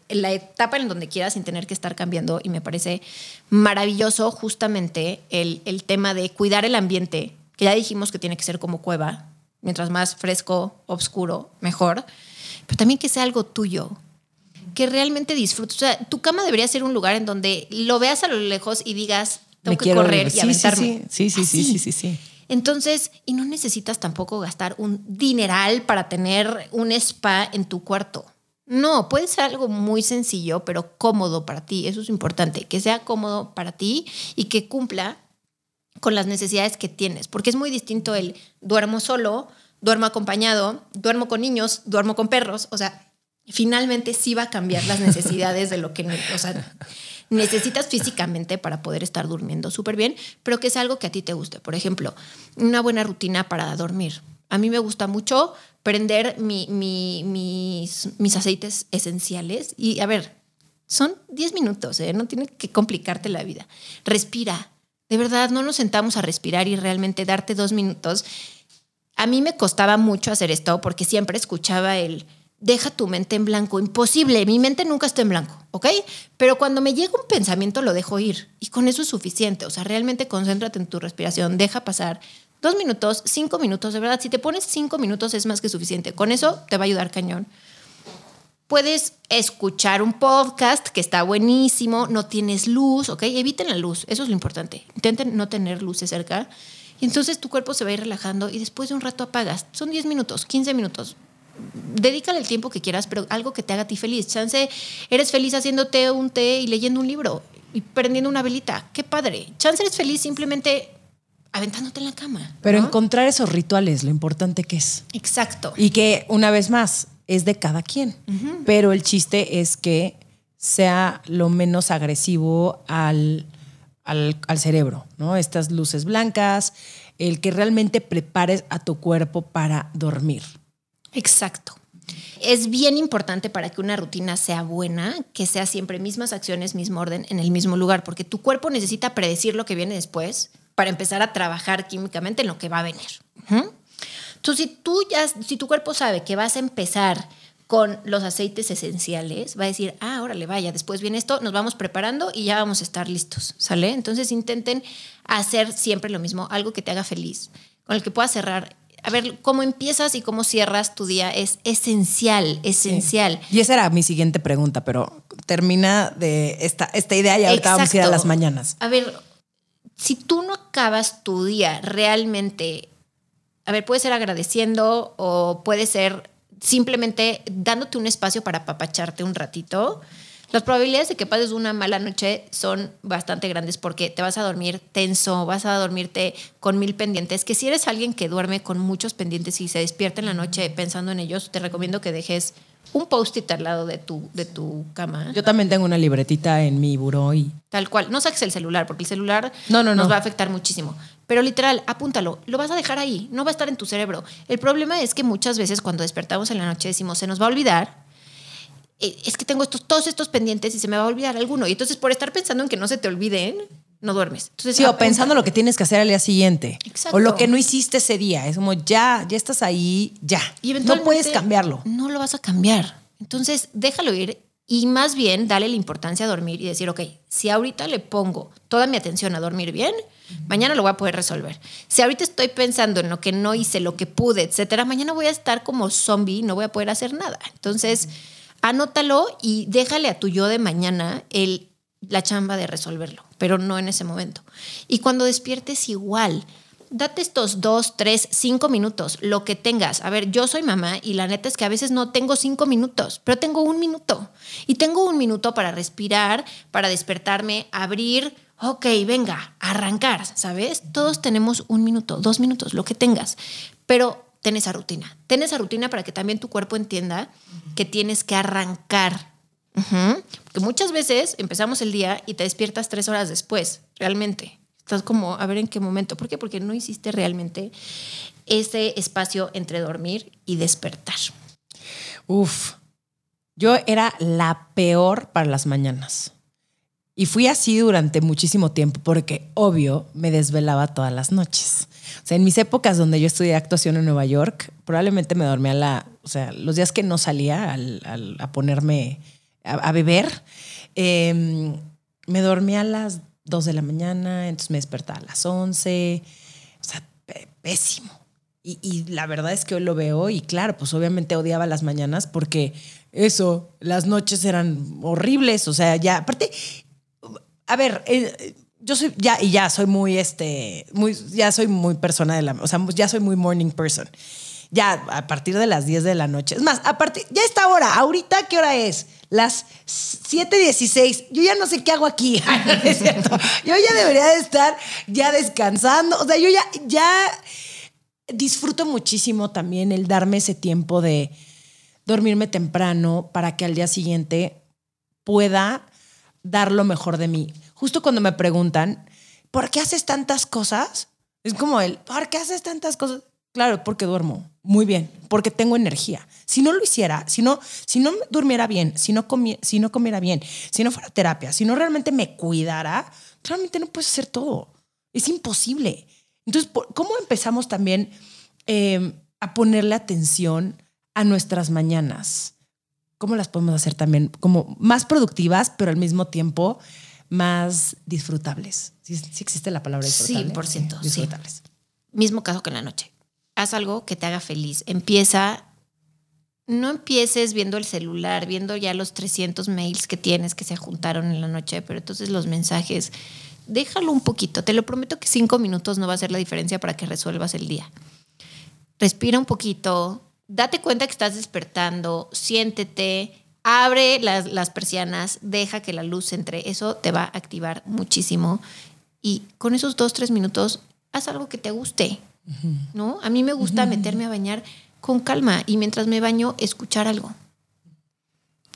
la etapa en donde quieras sin tener que estar cambiando. Y me parece maravilloso justamente el, el tema de cuidar el ambiente, que ya dijimos que tiene que ser como cueva, mientras más fresco, oscuro, mejor, pero también que sea algo tuyo, que realmente disfrutes. O sea, tu cama debería ser un lugar en donde lo veas a lo lejos y digas, tengo que correr y aventarme. Sí, sí, sí, sí, sí, sí, Entonces, y no necesitas tampoco gastar un dineral para tener un spa en tu cuarto. No, puede ser algo muy sencillo, pero cómodo para ti. Eso es importante, que sea cómodo para ti y que cumpla con las necesidades que tienes, porque es muy distinto el duermo solo, duermo acompañado, duermo con niños, duermo con perros, o sea, finalmente sí va a cambiar las necesidades de lo que, necesitas físicamente para poder estar durmiendo súper bien, pero que es algo que a ti te guste. Por ejemplo, una buena rutina para dormir. A mí me gusta mucho prender mis, mis aceites esenciales y, a ver, son 10 minutos, ¿eh? no tiene que complicarte la vida. Respira, de verdad, no nos sentamos a respirar y realmente darte dos minutos. A mí me costaba mucho hacer esto porque siempre escuchaba el deja tu mente en blanco. Imposible, mi mente nunca está en blanco, ¿ok? Pero cuando me llega un pensamiento lo dejo ir y con eso es suficiente. O sea, realmente concéntrate en tu respiración, deja pasar dos minutos, cinco minutos. De verdad, si te pones cinco minutos es más que suficiente. Con eso te va a ayudar cañón. Puedes escuchar un podcast que está buenísimo, no tienes luz, ¿ok? Eviten la luz, eso es lo importante. Intenten no tener luces cerca. Y entonces tu cuerpo se va a ir relajando y después de un rato apagas. Son 10 minutos, 15 minutos. Dedícale el tiempo que quieras, pero algo que te haga a ti feliz. Chance, eres feliz haciéndote un té y leyendo un libro y prendiendo una velita. Qué padre. Chance eres feliz simplemente aventándote en la cama. Pero encontrar esos rituales, lo importante que es. Exacto. Y que, una vez más, es de cada quien. Pero el chiste es que sea lo menos agresivo al, al, al cerebro, ¿no? Estas luces blancas, el que realmente prepares a tu cuerpo para dormir. Exacto. Es bien importante para que una rutina sea buena, que sea siempre mismas acciones, mismo orden, en el mismo lugar, porque tu cuerpo necesita predecir lo que viene después para empezar a trabajar químicamente en lo que va a venir. Entonces, si tú ya, si tu cuerpo sabe que vas a empezar con los aceites esenciales, va a decir, ah, órale, vaya, después viene esto, nos vamos preparando y ya vamos a estar listos, ¿sale? Entonces intenten hacer siempre lo mismo, algo que te haga feliz, con el que puedas cerrar a ver, cómo empiezas y cómo cierras tu día es esencial, esencial. Y esa era mi siguiente pregunta, pero termina de esta, esta idea y ahorita vamos a ir a las mañanas. A ver, si tú no acabas tu día realmente, a ver, puede ser agradeciendo o puede ser simplemente dándote un espacio para apapacharte un ratito las probabilidades de que pases una mala noche son bastante grandes porque te vas a dormir tenso, vas a dormirte con mil pendientes, que si eres alguien que duerme con muchos pendientes y se despierta en la noche pensando en ellos, te recomiendo que dejes un post-it al lado de tu, de tu cama. Yo también tengo una libretita en mi buró y... Tal cual. No saques el celular porque el celular no, no, nos va a afectar muchísimo. Pero literal, apúntalo. Lo vas a dejar ahí. No va a estar en tu cerebro. El problema es que muchas veces cuando despertamos en la noche decimos, se nos va a olvidar eh, es que tengo estos, todos estos pendientes y se me va a olvidar alguno. Y entonces por estar pensando en que no se te olviden, no duermes. Entonces, sí, o pensando lo que tienes que hacer al día siguiente. Exacto. O lo que no hiciste ese día. Es como ya, ya estás ahí, ya. Y no puedes cambiarlo. No lo vas a cambiar. Entonces, déjalo ir y más bien dale la importancia a dormir y decir, ok, si ahorita le pongo toda mi atención a dormir bien, mañana lo voy a poder resolver. Si ahorita estoy pensando en lo que no hice, lo que pude, etcétera, mañana voy a estar como zombie, no voy a poder hacer nada. Entonces, anótalo y déjale a tu yo de mañana el, la chamba de resolverlo, pero no en ese momento. Y cuando despiertes igual, date estos dos, tres, cinco minutos, lo que tengas. A ver, yo soy mamá y la neta es que a veces no tengo cinco minutos, pero tengo un minuto. Y tengo un minuto para respirar, para despertarme, abrir. Ok, venga, arrancar, ¿sabes? Todos tenemos un minuto, dos minutos, lo que tengas. Pero ten esa rutina. Ten esa rutina para que también tu cuerpo entienda que tienes que arrancar. Porque muchas veces empezamos el día y te despiertas tres horas después, realmente. Estás como, a ver en qué momento. ¿Por qué? Porque no hiciste realmente ese espacio entre dormir y despertar. Uf, yo era la peor para las mañanas. Y fui así durante muchísimo tiempo porque, obvio, me desvelaba todas las noches. O sea, en mis épocas donde yo estudié actuación en Nueva York, probablemente me dormía la, o sea, los días que no salía a ponerme a, beber, em, me dormía a las 2 de la mañana, entonces me despertaba a las 11, o sea, pésimo. Y, y, la verdad es que hoy lo veo y claro, pues obviamente odiaba las mañanas porque eso, las noches eran horribles, o sea, ya, aparte, a ver, eh, yo soy ya y ya soy muy este muy ya soy muy persona de la o sea ya soy muy morning person ya a partir de las 10 de la noche. Es más a partir ya está hora. Ahorita qué hora es las 7:16 yo ya no sé qué hago aquí. [laughs] Es cierto. Yo ya debería de estar ya descansando. O sea yo ya ya disfruto muchísimo también el darme ese tiempo de dormirme temprano para que al día siguiente pueda dar lo mejor de mí. Justo cuando me preguntan, ¿por qué haces tantas cosas? Es como el, ¿por qué haces tantas cosas? Claro, porque duermo muy bien, porque tengo energía. Si no lo hiciera, si no, si no durmiera bien, si no, si no comiera bien, si no fuera terapia, si no realmente me cuidara, realmente no puedes hacer todo. Es imposible. Entonces, ¿cómo empezamos también em, a ponerle atención a nuestras mañanas? ¿Cómo las podemos hacer también como más productivas, pero al mismo tiempo más disfrutables. Sí, existe la palabra disfrutable. 100%. disfrutables. Mismo caso que en la noche. Haz algo que te haga feliz. Empieza, no empieces viendo el celular, viendo ya los 300 mails que tienes que se juntaron en la noche, pero entonces los mensajes, déjalo un poquito. Te lo prometo que cinco minutos no va a ser la diferencia para que resuelvas el día. Respira un poquito, date cuenta que estás despertando, siéntete, abre las, persianas, deja que la luz entre, eso te va a activar muchísimo. Y con esos dos, tres minutos, haz algo que te guste, ¿no? A mí me gusta meterme a bañar con calma y mientras me baño, escuchar algo.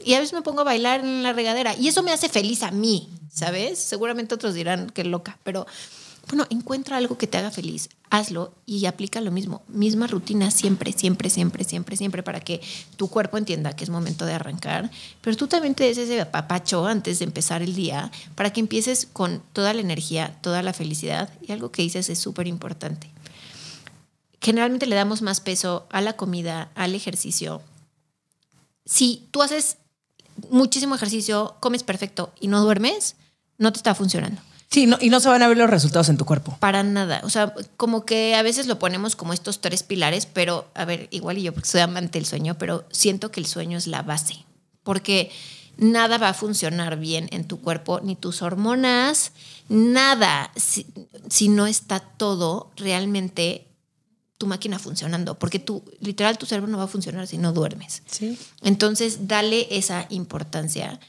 Y a veces me pongo a bailar en la regadera y eso me hace feliz a mí, ¿sabes? Seguramente otros dirán que loca, pero bueno, encuentra algo que te haga feliz, hazlo y aplica lo mismo. Misma rutina siempre, siempre, siempre, siempre, siempre para que tu cuerpo entienda que es momento de arrancar. Pero tú también te des ese papacho antes de empezar el día para que empieces con toda la energía, toda la felicidad. Y algo que dices es súper importante. Generalmente le damos más peso a la comida, al ejercicio. Si tú haces muchísimo ejercicio, comes perfecto y no duermes, no te está funcionando. Sí, y no se van a ver los resultados en tu cuerpo. Para nada. O sea, como que a veces lo ponemos como estos tres pilares, pero a ver, igual y yo porque soy amante del sueño, pero siento que el sueño es la base. Porque nada va a funcionar bien en tu cuerpo, ni tus hormonas, nada, si, si no está todo realmente tu máquina funcionando, porque tú, literal, tu cerebro no va a funcionar si no duermes. Sí. Entonces, dale esa importancia.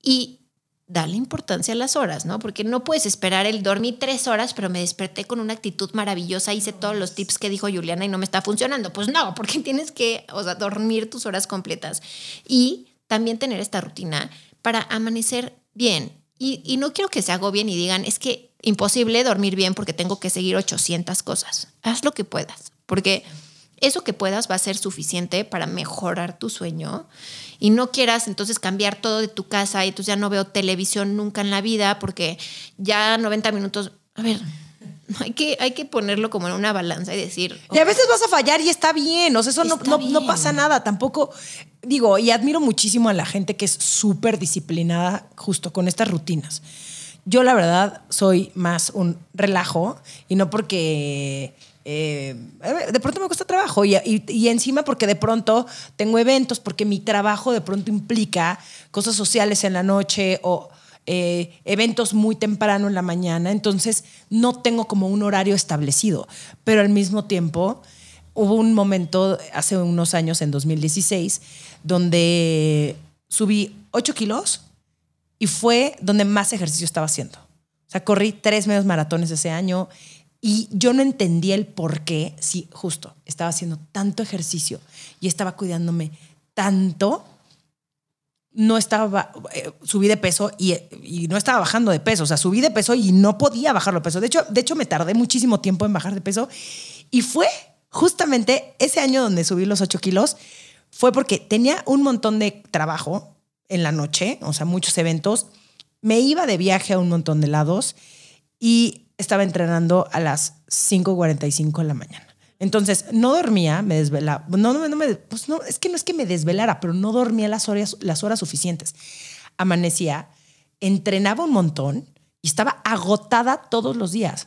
Y dale importancia a las horas, ¿no? Porque no puedes esperar el dormir tres horas, pero me desperté con una actitud maravillosa, hice todos los tips que dijo Juliana y no me está funcionando. Pues no, porque [laughs] tienes que, o sea, dormir tus horas completas y también tener esta rutina para amanecer bien. Y, y no quiero que se hago bien y digan, es que imposible dormir bien porque tengo que seguir 800 cosas. Haz lo que puedas, porque eso que puedas va a ser suficiente para mejorar tu sueño y no quieras entonces cambiar todo de tu casa y entonces ya no veo televisión nunca en la vida porque ya 90 minutos, a ver, [laughs] hay que, hay que ponerlo como en una balanza y decir... Y a veces vas a fallar y está bien, o sea, eso no, no, pasa nada, tampoco, digo, y admiro muchísimo a la gente que es súper disciplinada justo con estas rutinas. Yo la verdad soy más un relajo y no porque eh, de pronto me cuesta trabajo y, encima porque de pronto tengo eventos, porque mi trabajo de pronto implica cosas sociales en la noche o eh, eventos muy temprano en la mañana, entonces no tengo como un horario establecido, pero al mismo tiempo hubo un momento hace unos años, en 2016, donde subí 8 kilos y fue donde más ejercicio estaba haciendo. O sea, corrí tres medios maratones ese año y yo no entendía el por qué, si justo estaba haciendo tanto ejercicio y estaba cuidándome tanto, no estaba, eh, subí de peso y, no estaba bajando de peso, o sea, subí de peso y no podía bajarlo de peso. De hecho, de hecho, me tardé muchísimo tiempo en bajar de peso y fue justamente ese año donde subí los 8 kilos, fue porque tenía un montón de trabajo en la noche, o sea, muchos eventos, me iba de viaje a un montón de lados y estaba entrenando a las 5.45 de la mañana. Entonces, no dormía, me desvelaba. No, no, no me, pues no, es que no es que me desvelara, pero no dormía las horas, las horas suficientes. Amanecía, entrenaba un montón y estaba agotada todos los días.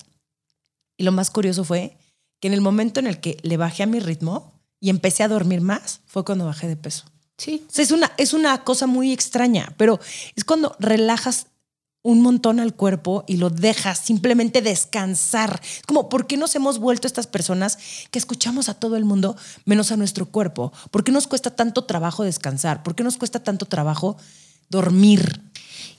Y lo más curioso fue que en el momento en el que le bajé a mi ritmo y empecé a dormir más, fue cuando bajé de peso. Sí. es, una, es una cosa muy extraña, pero es cuando relajas un montón al cuerpo y lo dejas simplemente descansar. Como, ¿por qué nos hemos vuelto estas personas que escuchamos a todo el mundo menos a nuestro cuerpo? ¿Por qué nos cuesta tanto trabajo descansar? ¿Por qué nos cuesta tanto trabajo dormir?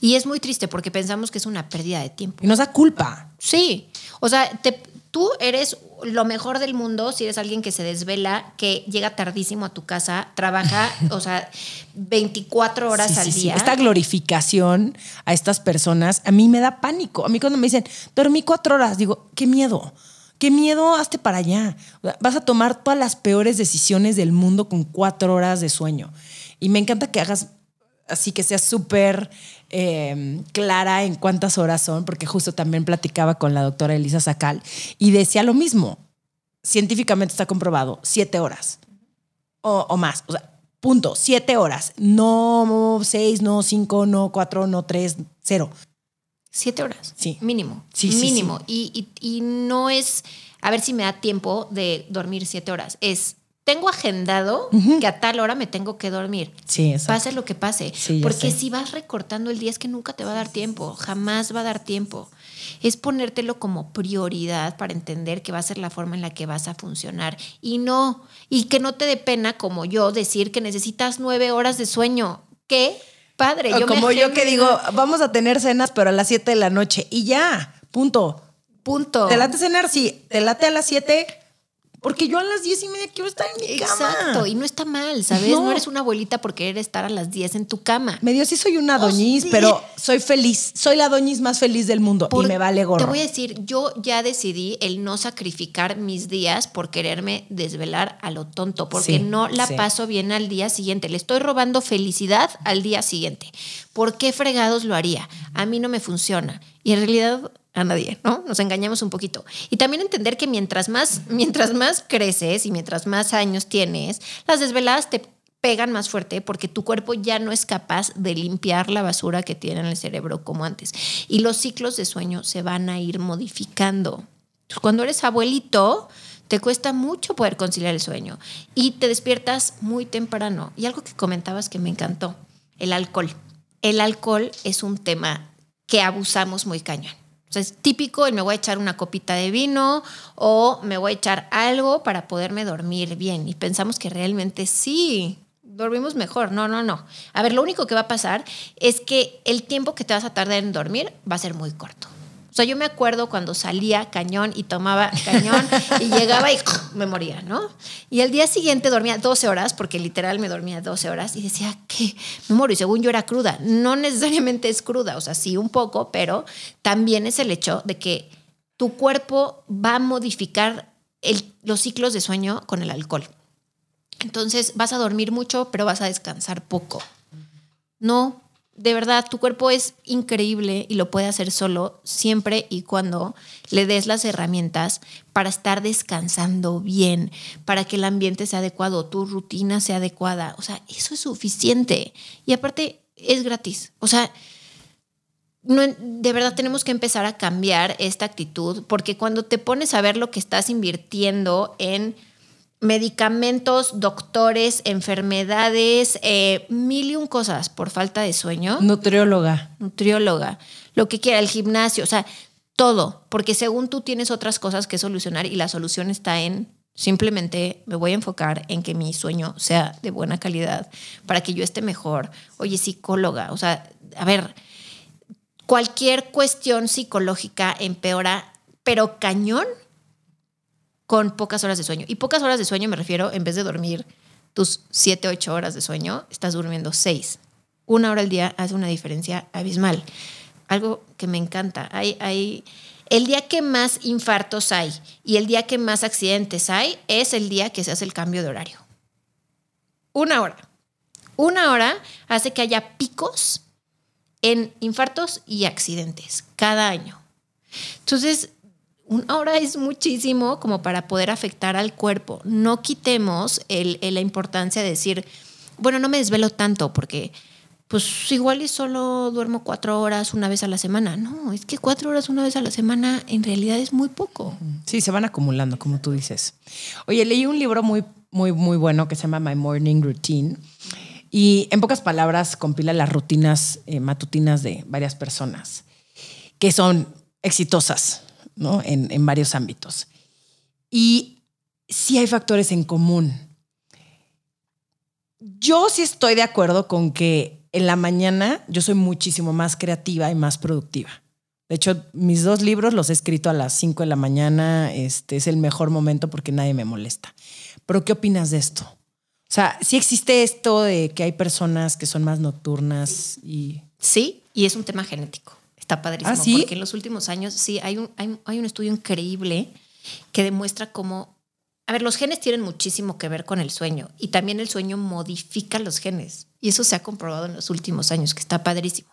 Y es muy triste porque pensamos que es una pérdida de tiempo. Y nos da culpa. Sí. O sea, te, tú eres lo mejor del mundo si eres alguien que se desvela, que llega tardísimo a tu casa, trabaja, o sea, [laughs] 24 horas al día. Esta glorificación a estas personas, a mí me da pánico. A mí cuando me dicen, dormí cuatro horas, digo, qué miedo. Qué miedo, hazte para allá. Vas a tomar todas las peores decisiones del mundo con cuatro horas de sueño. Y me encanta que hagas así que sea súper em, clara en cuántas horas son, porque justo también platicaba con la doctora Elisa Sacal y decía lo mismo. Científicamente está comprobado, siete horas o, más. O sea, punto, siete horas. No seis, no cinco, no cuatro, no tres, cero. Siete horas. Sí. Mínimo. Sí, Mínimo. Y, y no es a ver si me da tiempo de dormir siete horas. Es tengo agendado que a tal hora me tengo que dormir. Sí, Pase lo que pase. Porque si vas recortando el día es que nunca te va a dar tiempo, jamás va a dar tiempo. Es ponértelo como prioridad para entender que va a ser la forma en la que vas a funcionar. Y no, y que no te dé pena como yo decir que necesitas nueve horas de sueño. ¿Qué? Padre. yo como yo que digo, vamos a tener cenas, pero a las siete de la noche. Y ya, punto. Punto. ¿Te late cenar? Sí. ¿Te late a las siete? Porque yo a las diez y media quiero estar en mi cama. Exacto, y no está mal, ¿sabes? No. eres una abuelita por querer estar a las 10 en tu cama. Medio sí soy una oh, doñiz, pero soy feliz. Soy la doñiz más feliz del mundo y me vale gorro. Te voy a decir, yo ya decidí el no sacrificar mis días por quererme desvelar a lo tonto, porque no la paso bien al día siguiente. Le estoy robando felicidad al día siguiente. ¿Por qué fregados lo haría? A mí no me funciona. Y en realidad a nadie, ¿no? Nos engañamos un poquito. Y también entender que mientras más, [laughs] mientras más creces y mientras más años tienes, las desveladas te pegan más fuerte porque tu cuerpo ya no es capaz de limpiar la basura que tiene en el cerebro como antes. Y los ciclos de sueño se van a ir modificando. Cuando eres abuelito, te cuesta mucho poder conciliar el sueño y te despiertas muy temprano. Y algo que comentabas que me encantó, el alcohol. El alcohol es un tema que abusamos muy cañón. O sea, es típico y me voy a echar una copita de vino o me voy a echar algo para poderme dormir bien. Y pensamos que realmente sí, dormimos mejor. No, no, no. A ver, lo único que va a pasar es que el tiempo que te vas a tardar en dormir va a ser muy corto. O sea, yo me acuerdo cuando salía cañón y tomaba cañón y llegaba y [laughs] me moría, ¿no? Y el día siguiente dormía 12 horas, porque literal me dormía 12 horas y decía, ¿qué? Me muero. Y según yo era cruda. No necesariamente es cruda, o sea, sí un poco, pero también es el hecho de que tu cuerpo va a modificar los ciclos de sueño con el alcohol. Entonces vas a dormir mucho, pero vas a descansar poco. No de verdad, tu cuerpo es increíble y lo puede hacer solo siempre y cuando le des las herramientas para estar descansando bien, para que el ambiente sea adecuado, tu rutina sea adecuada. O sea, eso es suficiente. Y aparte, es gratis. O sea, no, de verdad tenemos que empezar a cambiar esta actitud porque cuando te pones a ver lo que estás invirtiendo en medicamentos, doctores, enfermedades, eh, mil y un cosas por falta de sueño. Nutrióloga. Nutrióloga. Lo que quiera, el gimnasio, o sea, todo. Porque según tú tienes otras cosas que solucionar y la solución está en simplemente me voy a enfocar en que mi sueño sea de buena calidad para que yo esté mejor. Oye, psicóloga, o sea, a ver, cualquier cuestión psicológica empeora, pero cañón con pocas horas de sueño. Y pocas horas de sueño me refiero, en vez de dormir tus 7, 8 horas de sueño, estás durmiendo 6. Una hora al día hace una diferencia abismal. Algo que me encanta. Hay, hay, el día que más infartos hay y el día que más accidentes hay es el día que se hace el cambio de horario. Una hora. Una hora hace que haya picos en infartos y accidentes cada año. Entonces, una hora es muchísimo como para poder afectar al cuerpo. No quitemos la importancia de decir, bueno, no me desvelo tanto porque pues igual y solo duermo cuatro horas una vez a la semana. No, es que cuatro horas una vez a la semana en realidad es muy poco. Sí, se van acumulando, como tú dices. Oye, leí un libro muy, muy, muy bueno que se llama My Morning Routine. Y en pocas palabras compila las rutinas eh, matutinas de varias personas que son exitosas, ¿no? En, varios ámbitos. Y sí hay factores en común. Yo sí estoy de acuerdo con que en la mañana yo soy muchísimo más creativa y más productiva. De hecho, mis dos libros los he escrito a las 5 de la mañana. Este es el mejor momento porque nadie me molesta. Pero ¿qué opinas de esto? O sea, sí existe esto de que hay personas que son más nocturnas y... Sí, y es un tema genético. Está padrísimo. ¿Ah, porque en los últimos años, sí, hay un, hay, un estudio increíble que demuestra cómo. A ver, los genes tienen muchísimo que ver con el sueño y también el sueño modifica los genes. Y eso se ha comprobado en los últimos años, que está padrísimo.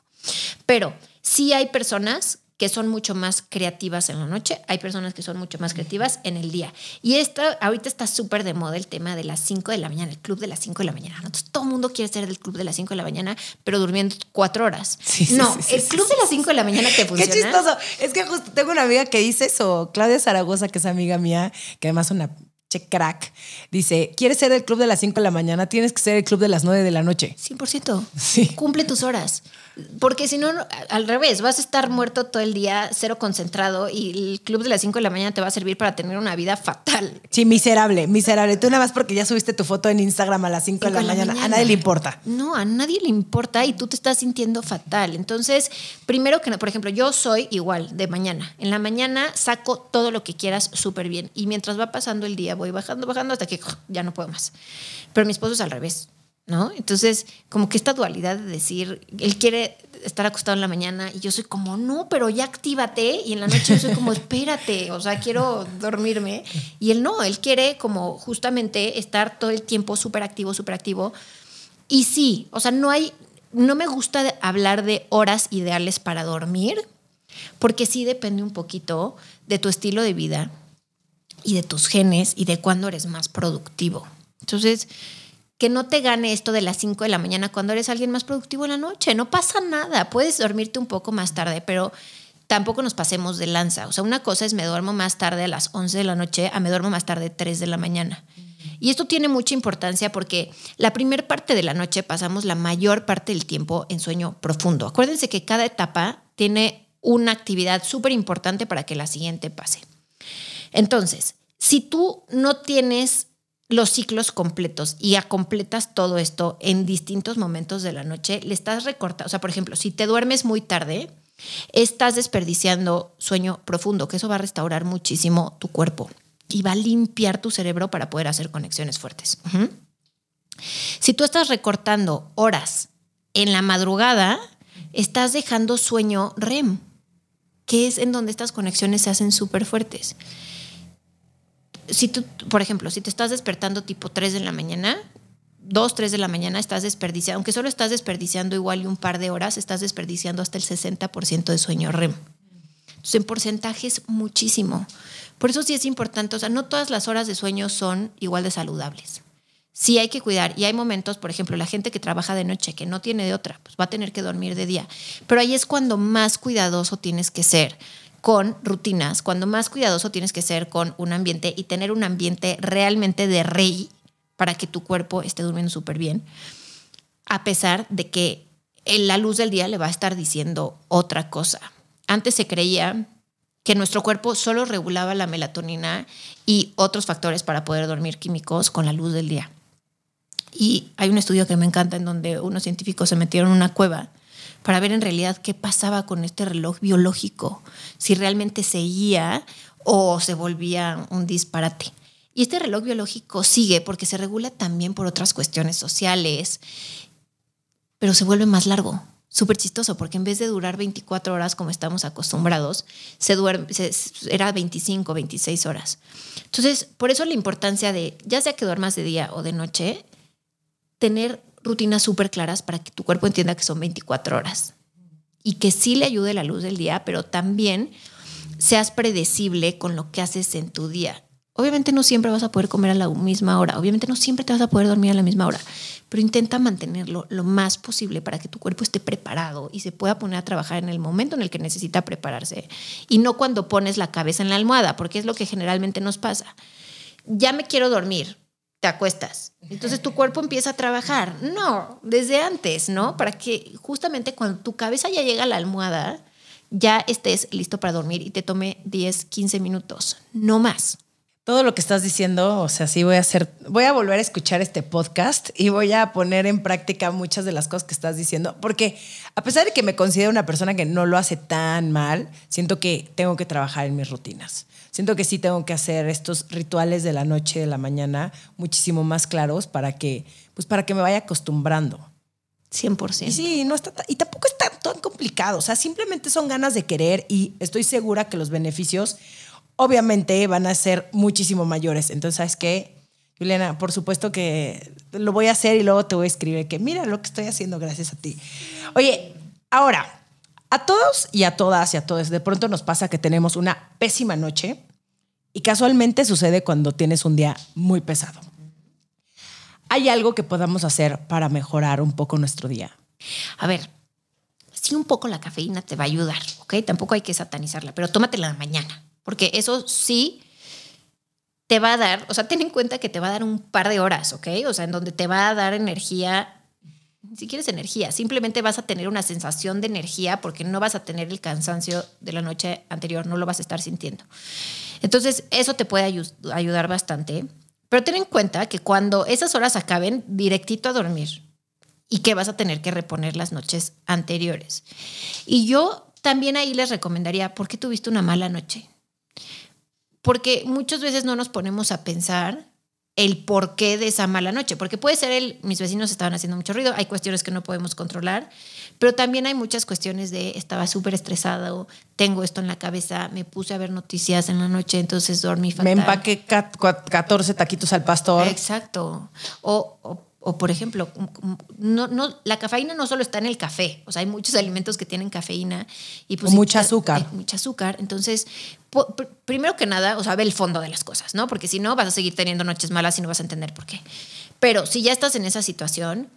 Pero sí hay personas que son mucho más creativas en la noche, hay personas que son mucho más creativas en el día. Y esta, ahorita está súper de moda el tema de las 5 de la mañana, el club de las 5 de la mañana. Entonces, todo el mundo quiere ser del club de las 5 de la mañana, pero durmiendo cuatro horas. [laughs] no, el club de las 5 de la mañana te funciona. Qué chistoso. Es que justo tengo una amiga que dice eso, Claudia Zaragoza, que es amiga mía, que además es una che crack, dice, ¿quieres ser del club de las 5 de la mañana? Tienes que ser el club de las 9 de la noche. 100%. Sí. Cumple tus horas. Porque si no, al revés, vas a estar muerto todo el día, cero concentrado y el club de las 5 de la mañana te va a servir para tener una vida fatal. Sí, miserable, miserable. Tú nada más porque ya subiste tu foto en Instagram a las 5 de la, mañana. A nadie le importa. No, a nadie le importa y tú te estás sintiendo fatal. Entonces, primero que, por ejemplo, yo soy igual de mañana. En la mañana saco todo lo que quieras súper bien y mientras va pasando el día voy bajando, bajando hasta que ya no puedo más. Pero mi esposo es al revés. ¿no? Entonces, como que esta dualidad de decir, él quiere estar acostado en la mañana y yo soy como, no, pero ya actívate y en la noche yo soy como, espérate, o sea, quiero dormirme. Y él no, él quiere como justamente estar todo el tiempo súper activo, súper activo. Y sí, o sea, no hay, no me gusta hablar de horas ideales para dormir, porque sí depende un poquito de tu estilo de vida y de tus genes y de cuándo eres más productivo. Entonces, que no te gane esto de las 5 de la mañana cuando eres alguien más productivo en la noche. No pasa nada, puedes dormirte un poco más tarde, pero tampoco nos pasemos de lanza. O sea, una cosa es me duermo más tarde a las 11 de la noche a me duermo más tarde 3 de la mañana. Y esto tiene mucha importancia porque la primera parte de la noche pasamos la mayor parte del tiempo en sueño profundo. Acuérdense que cada etapa tiene una actividad súper importante para que la siguiente pase. Entonces, si tú no tienes los ciclos completos y completas todo esto en distintos momentos de la noche, le estás recortando, o sea, por ejemplo, si te duermes muy tarde, estás desperdiciando sueño profundo, que eso va a restaurar muchísimo tu cuerpo y va a limpiar tu cerebro para poder hacer conexiones fuertes. Si tú estás recortando horas en la madrugada, estás dejando sueño REM, que es en donde estas conexiones se hacen súper fuertes si tú, por ejemplo, si te estás despertando tipo 3 de la mañana, 2, 3 de la mañana estás desperdiciando, aunque solo estás desperdiciando igual y un par de horas, estás desperdiciando hasta el 60% de sueño REM. Entonces, en porcentaje es muchísimo. Por eso sí es importante, o sea, no todas las horas de sueño son igual de saludables. Sí hay que cuidar y hay momentos, por ejemplo, la gente que trabaja de noche, que no tiene de otra, pues va a tener que dormir de día. Pero ahí es cuando más cuidadoso tienes que ser con rutinas, cuando más cuidadoso tienes que ser con un ambiente y tener un ambiente realmente de rey para que tu cuerpo esté durmiendo súper bien, a pesar de que la luz del día le va a estar diciendo otra cosa. Antes se creía que nuestro cuerpo solo regulaba la melatonina y otros factores para poder dormir químicos con la luz del día. Y hay un estudio que me encanta en donde unos científicos se metieron en una cueva para ver en realidad qué pasaba con este reloj biológico, si realmente seguía o se volvía un disparate. Y este reloj biológico sigue porque se regula también por otras cuestiones sociales, pero se vuelve más largo. Súper chistoso, porque en vez de durar 24 horas como estamos acostumbrados, se duerme, era 25, 26 horas. Entonces, por eso la importancia de, ya sea que duermas de día o de noche, tener rutinas súper claras para que tu cuerpo entienda que son 24 horas y que sí le ayude la luz del día, pero también seas predecible con lo que haces en tu día. Obviamente no siempre vas a poder comer a la misma hora, obviamente no siempre te vas a poder dormir a la misma hora, pero intenta mantenerlo lo más posible para que tu cuerpo esté preparado y se pueda poner a trabajar en el momento en el que necesita prepararse y no cuando pones la cabeza en la almohada, porque es lo que generalmente nos pasa. Ya me quiero dormir, te acuestas. Entonces tu cuerpo empieza a trabajar. No, desde antes, ¿no? Para que justamente cuando tu cabeza ya llega a la almohada, ya estés listo para dormir y te tome 10, 15 minutos, no más. Todo lo que estás diciendo, o sea, sí voy a hacer, voy a volver a escuchar este podcast y voy a poner en práctica muchas de las cosas que estás diciendo, porque a pesar de que me considero una persona que no lo hace tan mal, siento que tengo que trabajar en mis rutinas siento que sí tengo que hacer estos rituales de la noche de la mañana muchísimo más claros para que, pues para que me vaya acostumbrando. 100%. Y sí, no está, y tampoco está tan complicado, o sea, simplemente son ganas de querer y estoy segura que los beneficios obviamente van a ser muchísimo mayores. Entonces, ¿sabes qué? Juliana, por supuesto que lo voy a hacer y luego te voy a escribir que mira lo que estoy haciendo gracias a ti. Oye, ahora, a todos y a todas y a todos, de pronto nos pasa que tenemos una pésima noche y casualmente sucede cuando tienes un día muy pesado. ¿Hay algo que podamos hacer para mejorar un poco nuestro día? A ver, sí un poco la cafeína te va a ayudar, ¿ok? Tampoco hay que satanizarla, pero tómatela mañana, porque eso sí te va a dar, o sea, ten en cuenta que te va a dar un par de horas, ¿ok? O sea, en donde te va a dar energía si quieres energía, simplemente vas a tener una sensación de energía porque no vas a tener el cansancio de la noche anterior, no lo vas a estar sintiendo. Entonces, eso te puede ayudar bastante, pero ten en cuenta que cuando esas horas acaben, directito a dormir y que vas a tener que reponer las noches anteriores. Y yo también ahí les recomendaría, ¿por qué tuviste una mala noche? porque muchas veces no nos ponemos a pensar el porqué de esa mala noche, porque puede ser el, mis vecinos estaban haciendo mucho ruido, hay cuestiones que no podemos controlar, pero también hay muchas cuestiones de estaba súper estresado, tengo esto en la cabeza, me puse a ver noticias en la noche, entonces dormí fatal. Me empaqué 14 taquitos al pastor. Exacto. O, o, por ejemplo, no, no, la cafeína no solo está en el café, o sea, hay muchos alimentos que tienen cafeína y pues, mucha azúcar. mucha azúcar. Entonces, primero que nada, o sea, ve el fondo de las cosas, ¿no? Porque si no, vas a seguir teniendo noches malas y no vas a entender por qué. Pero si ya estás en esa situación,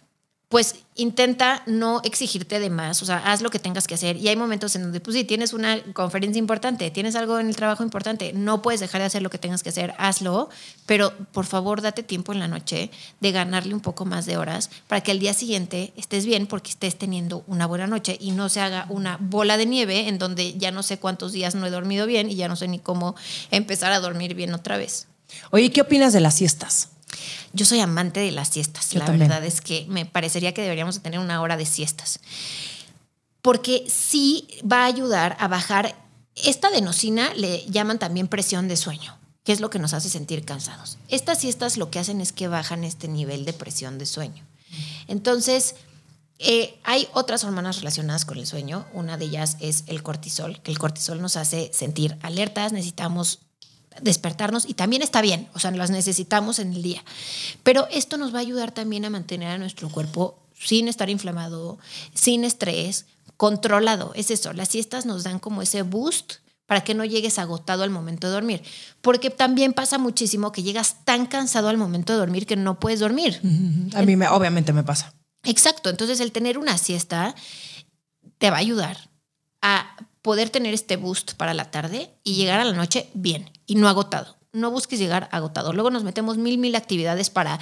pues intenta no exigirte de más, o sea, haz lo que tengas que hacer. Y hay momentos en donde, pues sí, tienes una conferencia importante, tienes algo en el trabajo importante, no puedes dejar de hacer lo que tengas que hacer, hazlo, pero por favor date tiempo en la noche de ganarle un poco más de horas para que al día siguiente estés bien porque estés teniendo una buena noche y no se haga una bola de nieve en donde ya no sé cuántos días no he dormido bien y ya no sé ni cómo empezar a dormir bien otra vez. Oye, ¿qué opinas de las siestas? Yo soy amante de las siestas. la verdad es que me parecería que deberíamos tener una hora de siestas. Porque sí va a ayudar a bajar. Esta adenosina le llaman también presión de sueño, que es lo que nos hace sentir cansados. Estas siestas lo que hacen es que bajan este nivel de presión de sueño. Entonces, eh, hay otras hormonas relacionadas con el sueño. Una de ellas es el cortisol, que el cortisol nos hace sentir alertas, necesitamos despertarnos y también está bien, o sea, las necesitamos en el día. Pero esto nos va a ayudar también a mantener a nuestro cuerpo sin estar inflamado, sin estrés, controlado. Es eso, las siestas nos dan como ese boost para que no llegues agotado al momento de dormir. Porque también pasa muchísimo que llegas tan cansado al momento de dormir que no puedes dormir. A mí me, obviamente me pasa. Exacto, entonces el tener una siesta te va a ayudar a poder tener este boost para la tarde y llegar a la noche bien y no agotado. No busques llegar agotado. Luego nos metemos mil, mil actividades para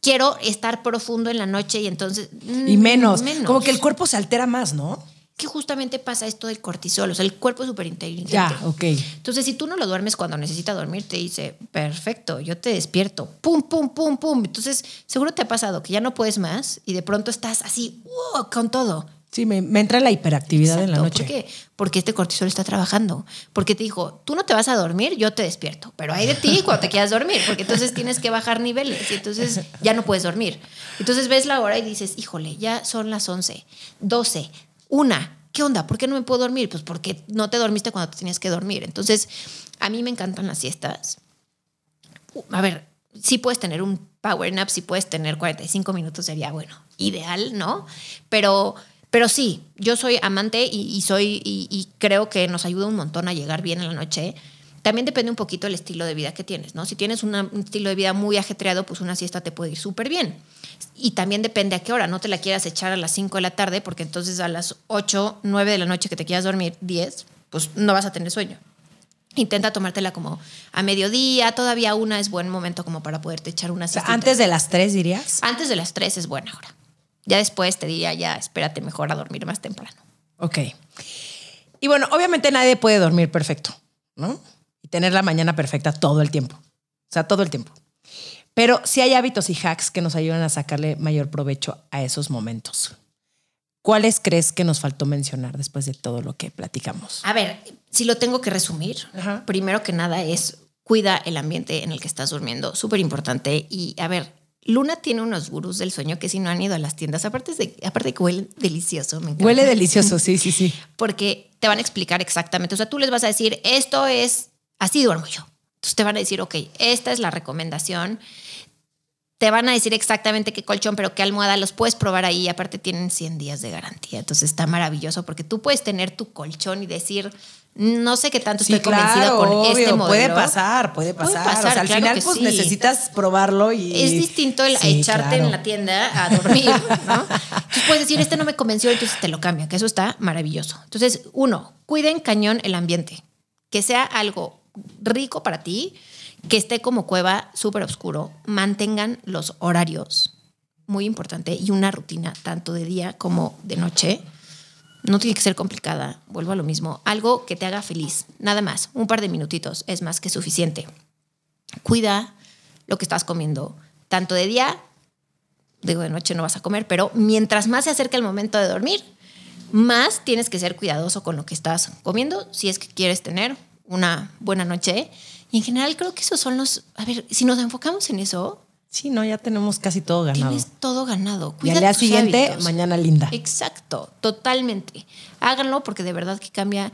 quiero estar profundo en la noche y entonces... Y menos. menos. Como que el cuerpo se altera más, ¿no? que justamente pasa esto del cortisol, o sea, el cuerpo es súper inteligente. Ya, ok. Entonces, si tú no lo duermes cuando necesita dormir, te dice, perfecto, yo te despierto, pum, pum, pum, pum. Entonces, seguro te ha pasado que ya no puedes más y de pronto estás así, con todo. Sí, me, entra la hiperactividad en la noche. ¿Por qué? Porque este cortisol está trabajando. Porque te dijo, tú no te vas a dormir, yo te despierto. Pero hay de ti cuando te quieras dormir, porque entonces tienes que bajar niveles y entonces ya no puedes dormir. Entonces ves la hora y dices, híjole, ya son las 11, 12, una. ¿Qué onda? ¿Por qué no me puedo dormir? Pues porque no te dormiste cuando te tenías que dormir. Entonces, a mí me encantan las siestas. A ver, sí puedes tener un power nap, sí puedes tener 45 minutos, sería bueno, ideal, ¿no? Pero pero sí, yo soy amante y, soy y, creo que nos ayuda un montón a llegar bien en la noche. También depende un poquito del estilo de vida que tienes, ¿no? Si tienes un estilo de vida muy ajetreado, pues una siesta te puede ir súper bien. Y también depende a qué hora, no te la quieras echar a las 5 de la tarde, porque entonces a las 8, 9 de la noche que te quieras dormir, 10, pues no vas a tener sueño. Intenta tomártela como a mediodía, todavía una es buen momento como para poderte echar una siesta. ¿Antes de las 3 dirías? Antes de las 3 es buena hora. Ya después te diría, ya, espérate mejor a dormir más temprano. Ok. Y bueno, obviamente nadie puede dormir perfecto, ¿no? Y tener la mañana perfecta todo el tiempo. O sea, todo el tiempo. Pero sí hay hábitos y hacks que nos ayudan a sacarle mayor provecho a esos momentos. ¿Cuáles crees que nos faltó mencionar después de todo lo que platicamos? A ver, si lo tengo que resumir, primero que nada es cuida el ambiente en el que estás durmiendo, súper importante. Y a ver, Luna tiene unos gurús del sueño que si no han ido a las tiendas, aparte de, aparte que huele delicioso, me encanta. Huele delicioso, sí, sí, sí. [laughs] Porque te van a explicar exactamente, o sea, tú les vas a decir, esto es, así duermo yo. Entonces te van a decir, ok, esta es la recomendación. Te van a decir exactamente qué colchón, pero qué almohada los puedes probar ahí. Aparte tienen 100 días de garantía. Entonces está maravilloso porque tú puedes tener tu colchón y decir, no sé qué tanto estoy convencido con este modelo. Puede pasar, puede pasar. al final, pues necesitas probarlo y. Es distinto el echarte en la tienda a dormir, ¿no? Entonces puedes decir, este no me convenció, entonces te lo cambia, que eso está maravilloso. Entonces, uno, cuiden cañón el ambiente. Que sea algo rico para ti, que esté como cueva súper oscuro. Mantengan los horarios, muy importante, y una rutina tanto de día como de noche no tiene que ser complicada, vuelvo a lo mismo. Algo que te haga feliz, nada más. Un par de minutitos es más que suficiente. Cuida lo que estás comiendo, tanto de día, digo de noche no vas a comer, pero mientras más se acerca el momento de dormir, más tienes que ser cuidadoso con lo que estás comiendo si es que quieres tener una buena noche Y en general creo que esos son los, a ver, si nos enfocamos en eso, Sí, no, ya tenemos casi todo ganado. tienes todo ganado. Y Cuida al día tus siguiente, hábitos. mañana linda. Exacto, totalmente. Háganlo porque de verdad que cambia,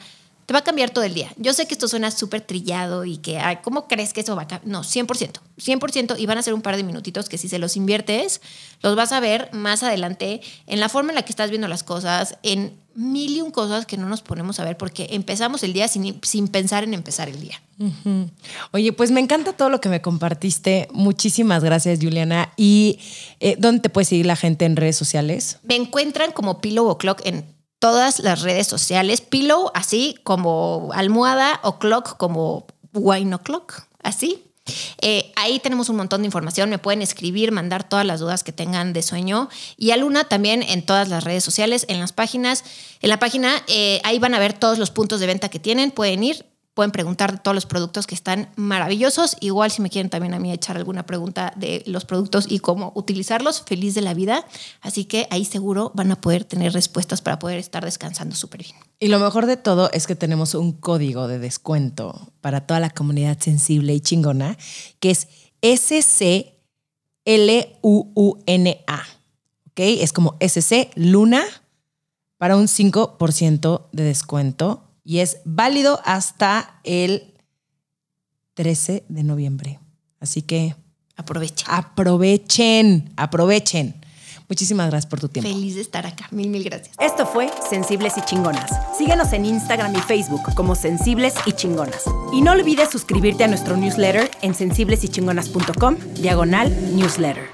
te va a cambiar todo el día. Yo sé que esto suena súper trillado y que, ay, ¿cómo crees que eso va a cambiar? No, 100%, 100% y van a ser un par de minutitos que si se los inviertes, los vas a ver más adelante en la forma en la que estás viendo las cosas, en mil y un cosas que no nos ponemos a ver porque empezamos el día sin, sin pensar en empezar el día. Oye, pues me encanta todo lo que me compartiste. Muchísimas gracias, Juliana. ¿Y eh, dónde te puede seguir la gente en redes sociales? Me encuentran como Pillow O'Clock en todas las redes sociales. Pillow así como almohada, O'Clock como wine o'clock, así. Eh, ahí tenemos un montón de información. Me pueden escribir, mandar todas las dudas que tengan de sueño. Y a Luna también en todas las redes sociales, en las páginas. En la página, eh, ahí van a ver todos los puntos de venta que tienen. Pueden ir, pueden preguntar de todos los productos que están maravillosos. Igual si me quieren también a mí echar alguna pregunta de los productos y cómo utilizarlos, feliz de la vida. Así que ahí seguro van a poder tener respuestas para poder estar descansando súper bien. Y lo mejor de todo es que tenemos un código de descuento para toda la comunidad sensible y chingona, que es SC-L-U-U-N-A. ¿Ok? Es como SC Luna para un 5% de descuento y es válido hasta el 13 de noviembre. Así que Aprovechen. aprovechen, aprovechen. Muchísimas gracias por tu tiempo. Feliz de estar acá. Mil, mil gracias. Esto fue Sensibles y Chingonas. Síguenos en Instagram y Facebook como Sensibles y Chingonas. Y no olvides suscribirte a nuestro newsletter en sensiblesychingonas.com, diagonal newsletter.